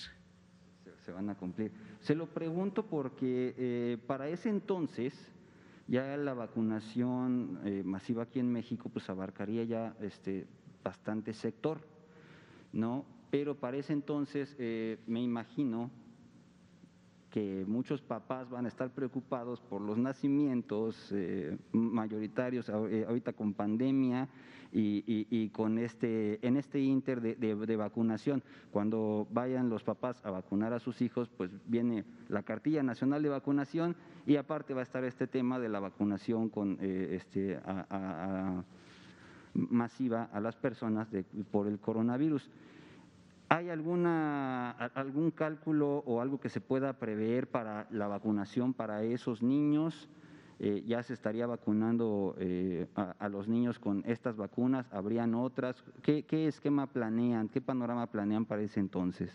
Se, van a cumplir. Se lo pregunto porque para ese entonces ya la vacunación masiva aquí en México pues abarcaría ya este bastante sector. ¿No? Pero para ese entonces eh, me imagino que muchos papás van a estar preocupados por los nacimientos eh, mayoritarios eh, ahorita con pandemia y, con este en este inter de, vacunación cuando vayan los papás a vacunar a sus hijos pues viene la cartilla nacional de vacunación y aparte va a estar este tema de la vacunación con este masiva a las personas por el coronavirus. ¿Hay alguna, algún cálculo o algo que se pueda prever para la vacunación para esos niños? Eh, ya se estaría vacunando eh, a, los niños con estas vacunas, ¿habrían otras? ¿Qué, esquema planean, qué panorama planean para ese entonces?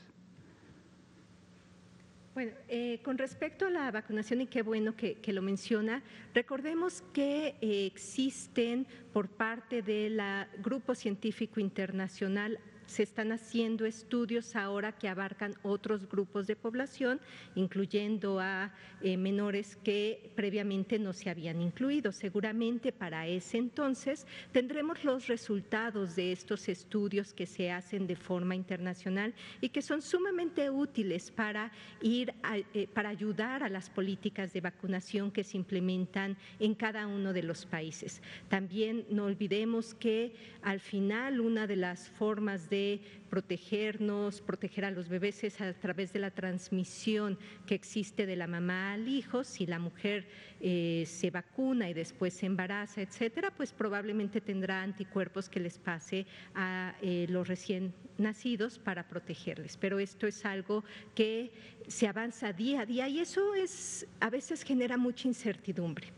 Bueno, eh, con respecto a la vacunación, y qué bueno que, que lo menciona, recordemos que existen por parte del Grupo Científico Internacional se están haciendo estudios ahora que abarcan otros grupos de población, incluyendo a eh, menores que previamente no se habían incluido. Seguramente para ese entonces tendremos los resultados de estos estudios que se hacen de forma internacional y que son sumamente útiles para ir eh, para ayudar a las políticas de vacunación que se implementan en cada uno de los países. También no olvidemos que al final una de las formas de protegernos, proteger a los bebés es a través de la transmisión que existe de la mamá al hijo. Si la mujer eh, se vacuna y después se embaraza, etcétera, pues probablemente tendrá anticuerpos que les pase a eh, los recién nacidos para protegerles. Pero esto es algo que se avanza día a día y eso es a veces genera mucha incertidumbre.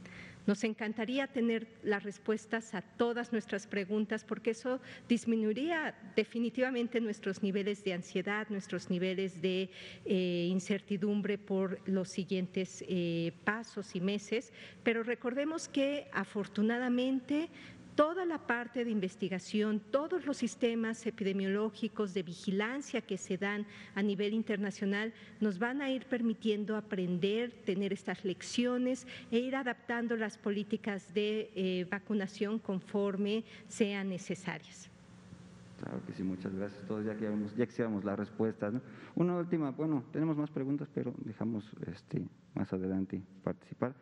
Nos encantaría tener las respuestas a todas nuestras preguntas porque eso disminuiría definitivamente nuestros niveles de ansiedad, nuestros niveles de eh, incertidumbre por los siguientes eh, pasos y meses. Pero recordemos que afortunadamente toda la parte de investigación, todos los sistemas epidemiológicos de vigilancia que se dan a nivel internacional nos van a ir permitiendo aprender, tener estas lecciones e ir adaptando las políticas de eh, vacunación conforme sean necesarias. Claro que sí, muchas gracias todos, ya que ya quisiéramos las respuestas. Una última, bueno, tenemos más preguntas, pero dejamos este, más adelante participar.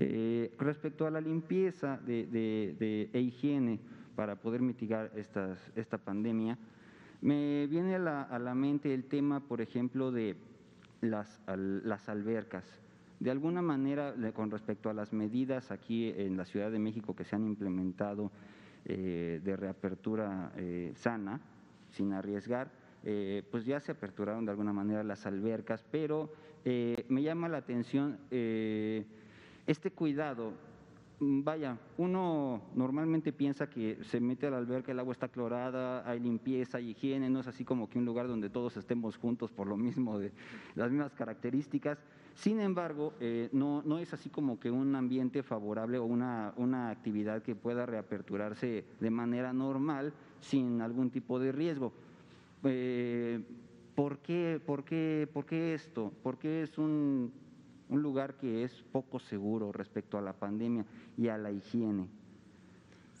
Eh, respecto a la limpieza de, e higiene para poder mitigar esta pandemia, me viene a la, mente el tema, por ejemplo, de las, las albercas. De alguna manera, con respecto a las medidas aquí en la Ciudad de México que se han implementado eh, de reapertura eh, sana, sin arriesgar, pues ya se aperturaron de alguna manera las albercas, pero me llama la atención este cuidado, mm, vaya, uno normalmente piensa que se mete a la alberca, el agua está clorada, hay limpieza, hay higiene, no es así como que un lugar donde todos estemos juntos por lo mismo, de las mismas características. Sin embargo, eh, no, no es así como que un ambiente favorable o una, una actividad que pueda reaperturarse de manera normal sin algún tipo de riesgo. Eh, ¿por, qué, por, qué, ¿Por qué esto? ¿Por qué es un, un lugar que es poco seguro respecto a la pandemia y a la higiene.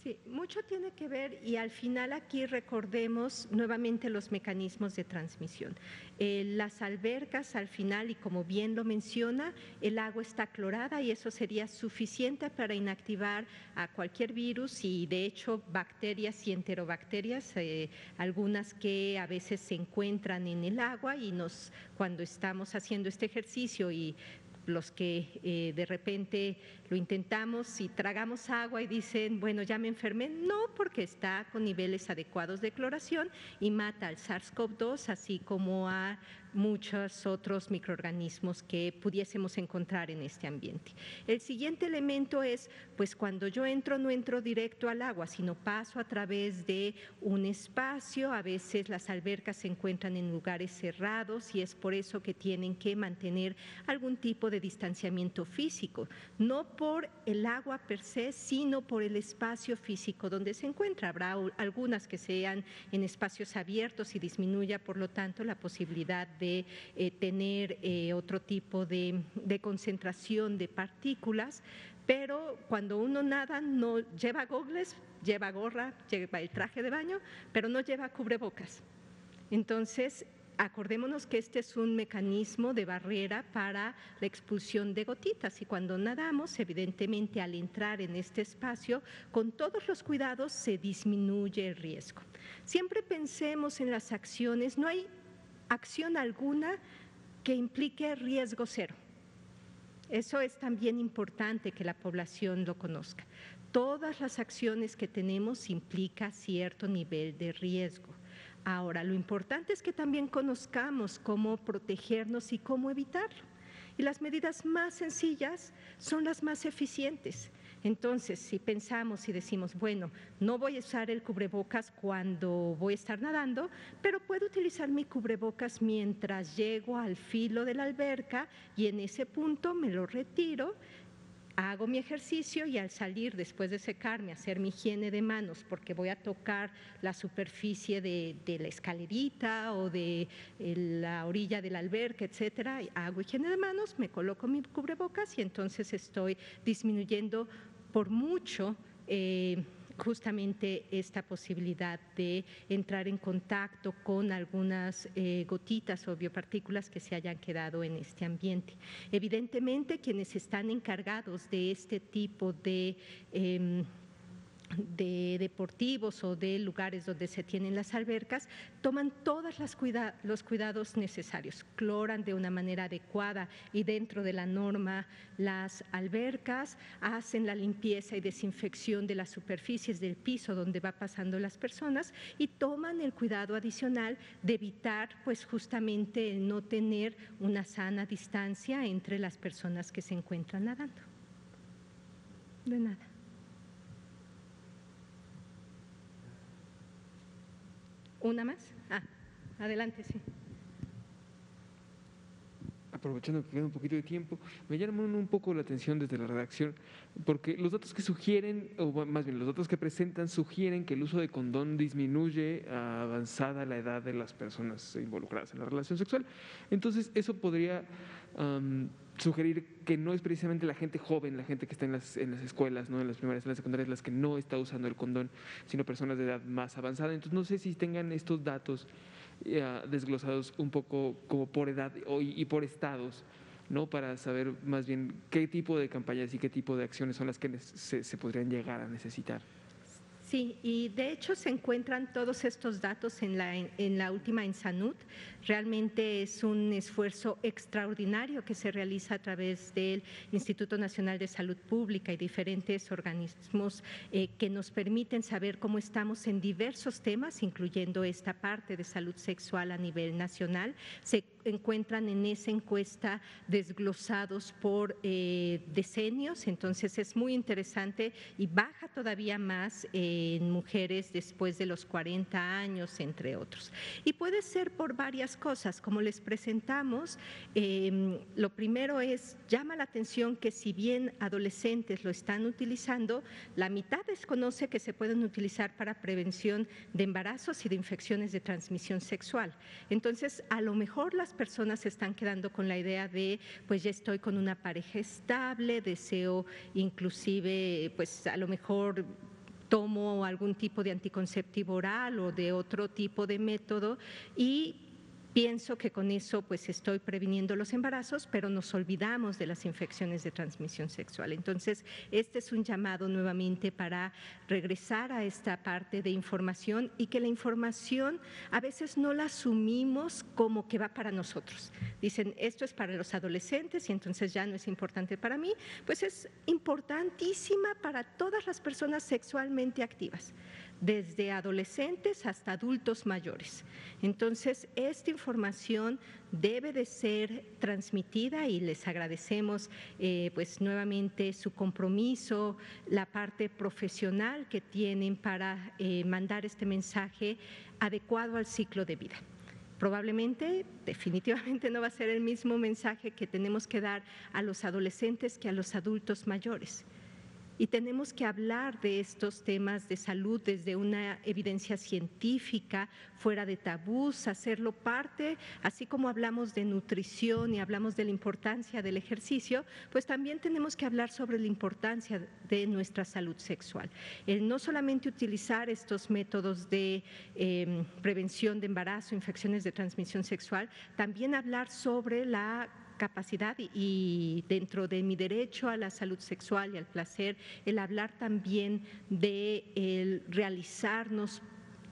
Sí, mucho tiene que ver y al final aquí recordemos nuevamente los mecanismos de transmisión. Eh, las albercas al final, y como bien lo menciona, el agua está clorada y eso sería suficiente para inactivar a cualquier virus y de hecho bacterias y enterobacterias, eh, algunas que a veces se encuentran en el agua y nos, cuando estamos haciendo este ejercicio y los que eh, de repente lo intentamos y tragamos agua y dicen, bueno, ya me enfermé. No, porque está con niveles adecuados de cloración y mata al SARS-CoV-2, así como a muchos otros microorganismos que pudiésemos encontrar en este ambiente. El siguiente elemento es, pues cuando yo entro no entro directo al agua, sino paso a través de un espacio, a veces las albercas se encuentran en lugares cerrados y es por eso que tienen que mantener algún tipo de distanciamiento físico, no por el agua per se, sino por el espacio físico donde se encuentra. Habrá algunas que sean en espacios abiertos y disminuya, por lo tanto, la posibilidad de eh, tener eh, otro tipo de, concentración de partículas, pero cuando uno nada no lleva gogles, lleva gorra, lleva el traje de baño, pero no lleva cubrebocas. Entonces, acordémonos que este es un mecanismo de barrera para la expulsión de gotitas y cuando nadamos, evidentemente al entrar en este espacio, con todos los cuidados se disminuye el riesgo. Siempre pensemos en las acciones, no hay acción alguna que implique riesgo cero. Eso es también importante que la población lo conozca. Todas las acciones que tenemos implica cierto nivel de riesgo. Ahora, lo importante es que también conozcamos cómo protegernos y cómo evitarlo. Y las medidas más sencillas son las más eficientes. Entonces, si pensamos y decimos, bueno, no voy a usar el cubrebocas cuando voy a estar nadando, pero puedo utilizar mi cubrebocas mientras llego al filo de la alberca y en ese punto me lo retiro hago mi ejercicio y al salir después de secarme, hacer mi higiene de manos, porque voy a tocar la superficie de, la escalerita o de eh, la orilla del alberca, etcétera, hago higiene de manos, me coloco mi cubrebocas y entonces estoy disminuyendo por mucho. Eh, justamente esta posibilidad de entrar en contacto con algunas eh, gotitas o biopartículas que se hayan quedado en este ambiente. Evidentemente, quienes están encargados de este tipo de... Em, de deportivos o de lugares donde se tienen las albercas, toman todos los cuidados necesarios, cloran de una manera adecuada y dentro de la norma las albercas, hacen la limpieza y desinfección de las superficies del piso donde va pasando las personas y toman el cuidado adicional de evitar pues justamente el no tener una sana distancia entre las personas que se encuentran nadando. De nada. ¿Una más? Ah, adelante, sí. Aprovechando que queda un poquito de tiempo, me llaman un poco la atención desde la redacción, porque los datos que sugieren, o más bien los datos que presentan, sugieren que el uso de condón disminuye avanzada la edad de las personas involucradas en la relación sexual. Entonces, eso podría sugerir que no es precisamente la gente joven, la gente que está en las, en las escuelas, ¿no? en las primarias, en las secundarias, las que no está usando el condón, sino personas de edad más avanzada. Entonces, no sé si tengan estos datos eh, desglosados un poco como por edad y, por estados, ¿no? Para saber más bien qué tipo de campañas y qué tipo de acciones son las que se podrían llegar a necesitar. Sí, y de hecho se encuentran todos estos datos en la, en la última Insanud. Realmente es un esfuerzo extraordinario que se realiza a través del Instituto Nacional de Salud Pública y diferentes organismos eh, que nos permiten saber cómo estamos en diversos temas, incluyendo esta parte de salud sexual a nivel nacional. Encuentran en esa encuesta desglosados por eh, decenios, entonces es muy interesante y baja todavía más en mujeres después de los 40 años, entre otros. Y puede ser por varias cosas, como les presentamos, em, lo primero es, llama la atención que si bien adolescentes lo están utilizando, la mitad desconoce que se pueden utilizar para prevención de embarazos y de infecciones de transmisión sexual. Entonces, a lo mejor las personas se están quedando con la idea de, pues ya estoy con una pareja estable, deseo inclusive, pues a lo mejor tomo algún tipo de anticonceptivo oral o de otro tipo de método y Pienso que con eso pues estoy previniendo los embarazos, pero nos olvidamos de las infecciones de transmisión sexual. Entonces, este es un llamado nuevamente para regresar a esta parte de información y que la información a veces no la asumimos como que va para nosotros. Dicen, esto es para los adolescentes y entonces ya no es importante para mí, pues es importantísima para todas las personas sexualmente activas desde adolescentes hasta adultos mayores. Entonces, esta información debe de ser transmitida y les agradecemos eh, pues nuevamente su compromiso, la parte profesional que tienen para eh, mandar este mensaje adecuado al ciclo de vida. Probablemente, definitivamente no va a ser el mismo mensaje que tenemos que dar a los adolescentes que a los adultos mayores y tenemos que hablar de estos temas de salud desde una evidencia científica, fuera de tabús, hacerlo parte, así como hablamos de nutrición y hablamos de la importancia del ejercicio, pues también tenemos que hablar sobre la importancia de nuestra salud sexual. El no solamente utilizar estos métodos de em, prevención de embarazo, infecciones de transmisión sexual, también hablar sobre la capacidad y, dentro de mi derecho a la salud sexual y al placer, el hablar también de el realizarnos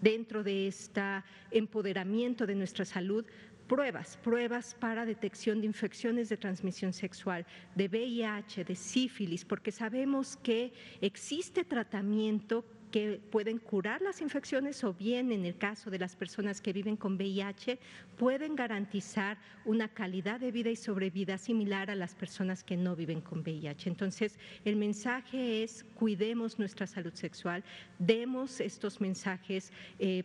dentro de este empoderamiento de nuestra salud, pruebas, pruebas para detección de infecciones de transmisión sexual, de VIH, de sífilis, porque sabemos que existe tratamiento que pueden curar las infecciones o bien en el caso de las personas que viven con VIH pueden garantizar una calidad de vida y sobrevida similar a las personas que no viven con VIH. Entonces, el mensaje es cuidemos nuestra salud sexual, demos estos mensajes eh,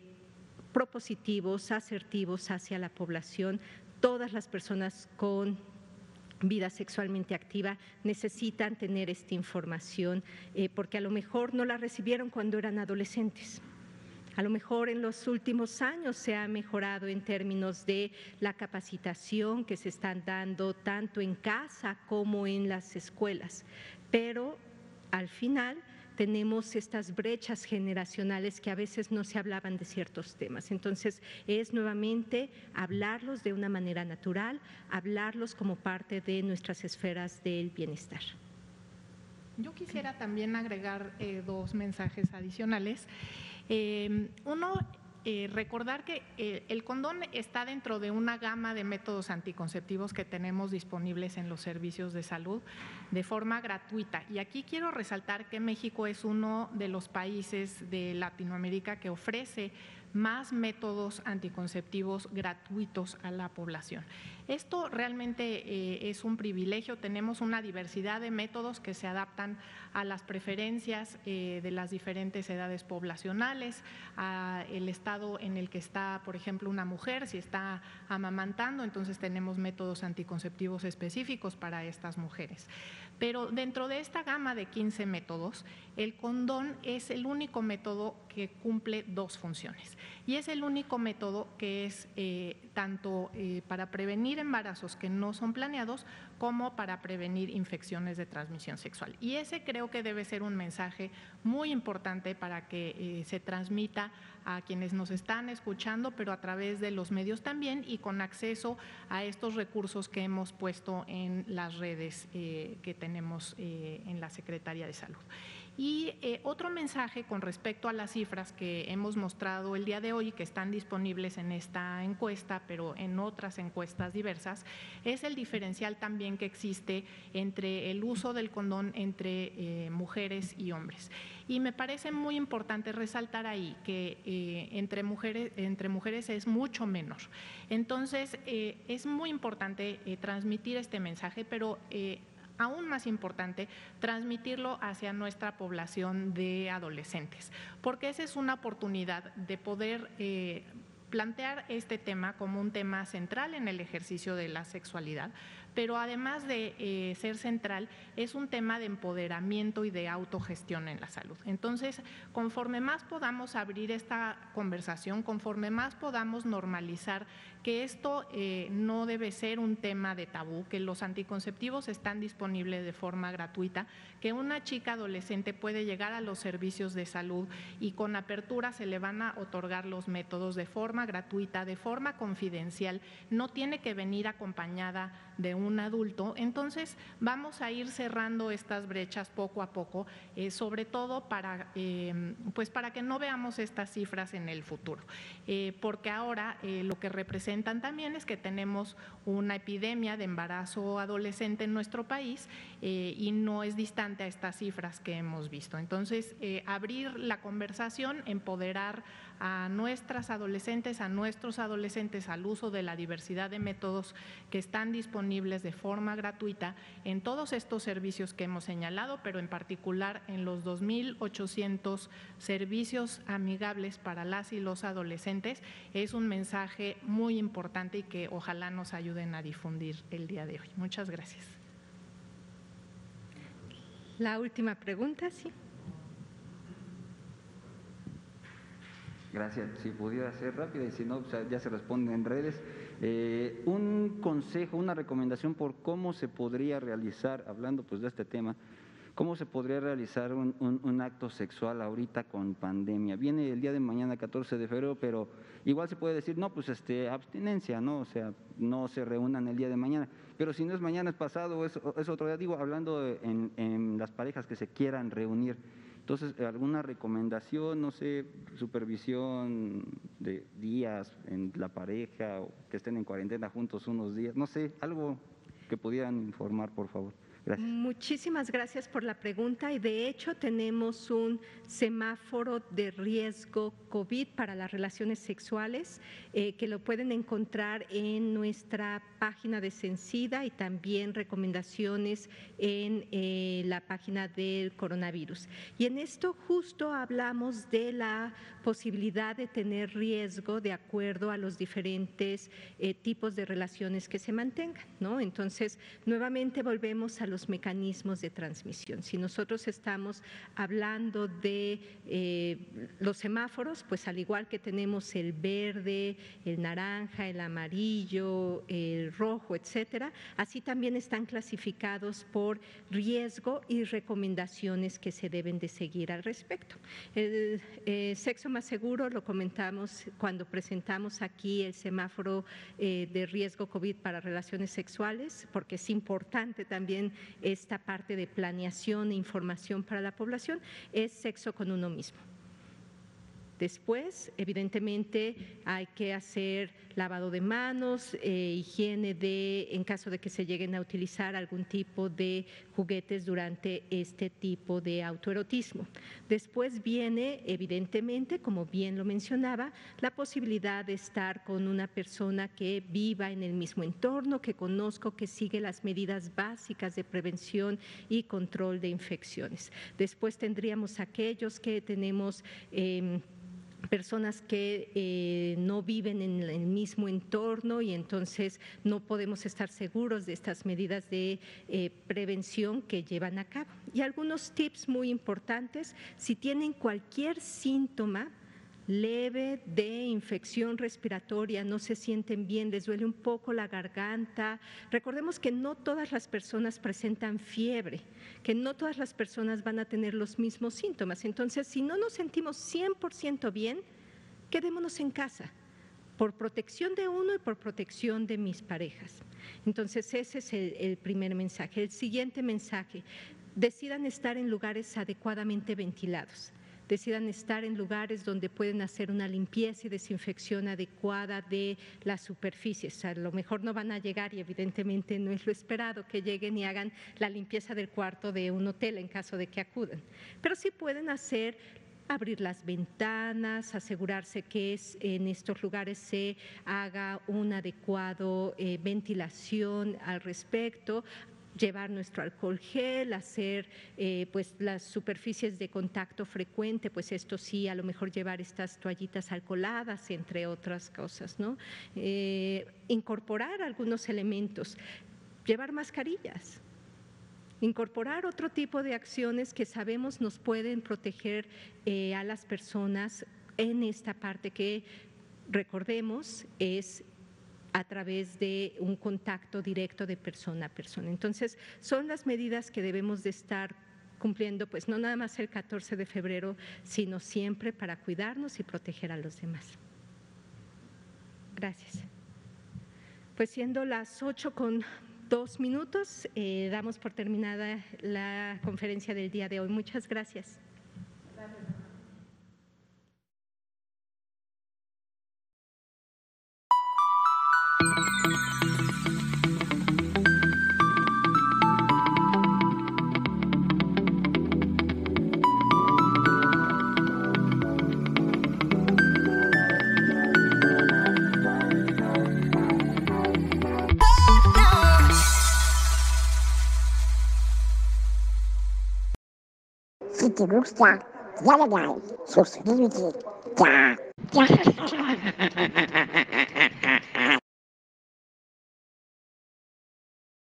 propositivos, asertivos hacia la población, todas las personas con vida sexualmente activa necesitan tener esta información eh, porque a lo mejor no la recibieron cuando eran adolescentes. A lo mejor en los últimos años se ha mejorado en términos de la capacitación que se están dando tanto en casa como en las escuelas, pero al final tenemos estas brechas generacionales que a veces no se hablaban de ciertos temas. Entonces, es nuevamente hablarlos de una manera natural, hablarlos como parte de nuestras esferas del bienestar. Yo quisiera también agregar eh, dos mensajes adicionales. Eh, uno eh, recordar que eh, el condón está dentro de una gama de métodos anticonceptivos que tenemos disponibles en los servicios de salud de forma gratuita. Y aquí quiero resaltar que México es uno de los países de Latinoamérica que ofrece más métodos anticonceptivos gratuitos a la población. Esto realmente eh, es un privilegio. Tenemos una diversidad de métodos que se adaptan a las preferencias eh, de las diferentes edades poblacionales, a el estado en el que está, por ejemplo, una mujer, si está amamantando, entonces tenemos métodos anticonceptivos específicos para estas mujeres. Pero dentro de esta gama de 15 métodos, el condón es el único método que cumple dos funciones. Y es el único método que es eh, tanto eh, para prevenir embarazos que no son planeados como para prevenir infecciones de transmisión sexual. Y ese creo que debe ser un mensaje muy importante para que eh, se transmita a quienes nos están escuchando, pero a través de los medios también y con acceso a estos recursos que hemos puesto en las redes que tenemos en la Secretaría de Salud. Y eh, otro mensaje con respecto a las cifras que hemos mostrado el día de hoy, que están disponibles en esta encuesta, pero en otras encuestas diversas, es el diferencial también que existe entre el uso del condón entre eh, mujeres y hombres. Y me parece muy importante resaltar ahí que eh, entre, mujeres, entre mujeres es mucho menor. Entonces, es muy importante transmitir este mensaje, pero aún más importante, transmitirlo hacia nuestra población de adolescentes, porque esa es una oportunidad de poder eh, plantear este tema como un tema central en el ejercicio de la sexualidad, pero además de eh, ser central, es un tema de empoderamiento y de autogestión en la salud. Entonces, conforme más podamos abrir esta conversación, conforme más podamos normalizar que esto eh, no debe ser un tema de tabú, que los anticonceptivos están disponibles de forma gratuita, que una chica adolescente puede llegar a los servicios de salud y con apertura se le van a otorgar los métodos de forma gratuita, de forma confidencial, no tiene que venir acompañada de un adulto. Entonces, vamos a ir cerrando estas brechas poco a poco, eh, sobre todo para, eh, pues para que no veamos estas cifras en el futuro, porque ahora lo que representa también es que tenemos una epidemia de embarazo adolescente en nuestro país eh, y no es distante a estas cifras que hemos visto. Entonces, eh, abrir la conversación, empoderar a nuestras adolescentes, a nuestros adolescentes al uso de la diversidad de métodos que están disponibles de forma gratuita en todos estos servicios que hemos señalado, pero en particular en los 2.800 servicios amigables para las y los adolescentes, es un mensaje muy importante y que ojalá nos ayuden a difundir el día de hoy. Muchas gracias. La última pregunta, sí. Gracias. Si pudiera ser rápida y si no, ya se responde en redes. Eh, un consejo, una recomendación por cómo se podría realizar, hablando pues de este tema, cómo se podría realizar un, acto sexual ahorita con pandemia. Viene el día de mañana, 14 de febrero, pero igual se puede decir, no, pues este, abstinencia, ¿no? O sea, no se reúnan el día de mañana. Pero si no es mañana, es pasado, es, es otro día. Digo, hablando en, en las parejas que se quieran reunir entonces, alguna recomendación, no sé, supervisión de días en la pareja, o que estén en cuarentena juntos unos días, no sé, algo que pudieran informar, por favor. Muchísimas gracias por la pregunta y de hecho tenemos un semáforo de riesgo COVID para las relaciones sexuales eh, que lo pueden encontrar en nuestra página de Sencida y también recomendaciones en eh, la página del coronavirus. Y en esto justo hablamos de la posibilidad de tener riesgo de acuerdo a los diferentes eh, tipos de relaciones que se mantengan, ¿no? Entonces, nuevamente volvemos a los mecanismos de transmisión. Si nosotros estamos hablando de eh, los semáforos, pues al igual que tenemos el verde, el naranja, el amarillo, el rojo, etcétera, así también están clasificados por riesgo y recomendaciones que se deben de seguir al respecto. El eh, sexo más seguro lo comentamos cuando presentamos aquí el semáforo eh, de riesgo COVID para relaciones sexuales, porque es importante también esta parte de planeación e información para la población, es sexo con uno mismo. Después, evidentemente, hay que hacer lavado de manos, eh, higiene de, en caso de que se lleguen a utilizar algún tipo de juguetes durante este tipo de autoerotismo. Después viene, evidentemente, como bien lo mencionaba, la posibilidad de estar con una persona que viva en el mismo entorno, que conozco, que sigue las medidas básicas de prevención y control de infecciones. Después tendríamos aquellos que tenemos... Em, personas que eh, no viven en el mismo entorno y entonces no podemos estar seguros de estas medidas de eh, prevención que llevan a cabo. Y algunos tips muy importantes, si tienen cualquier síntoma, leve de infección respiratoria, no se sienten bien, les duele un poco la garganta. Recordemos que no todas las personas presentan fiebre, que no todas las personas van a tener los mismos síntomas. Entonces, si no nos sentimos 100% bien, quedémonos en casa por protección de uno y por protección de mis parejas. Entonces, ese es el, el primer mensaje. El siguiente mensaje, decidan estar en lugares adecuadamente ventilados decidan estar en lugares donde pueden hacer una limpieza y desinfección adecuada de las superficies. A lo mejor no van a llegar y evidentemente no es lo esperado que lleguen y hagan la limpieza del cuarto de un hotel en caso de que acudan, pero sí pueden hacer abrir las ventanas, asegurarse que en estos lugares se haga una adecuado eh, ventilación al respecto, llevar nuestro alcohol gel, hacer eh, pues las superficies de contacto frecuente, pues esto sí, a lo mejor llevar estas toallitas alcoholadas, entre otras cosas, ¿no? Eh, incorporar algunos elementos, llevar mascarillas, incorporar otro tipo de acciones que sabemos nos pueden proteger eh, a las personas en esta parte que recordemos es a través de un contacto directo de persona a persona. Entonces, son las medidas que debemos de estar cumpliendo, pues no nada más el 14 de febrero, sino siempre para cuidarnos y proteger a los demás. Gracias. Pues siendo las ocho con dos minutos, eh, damos por terminada la conferencia del día de hoy. Muchas gracias. Si te gusta, dale like, suscríbete, ya, ya.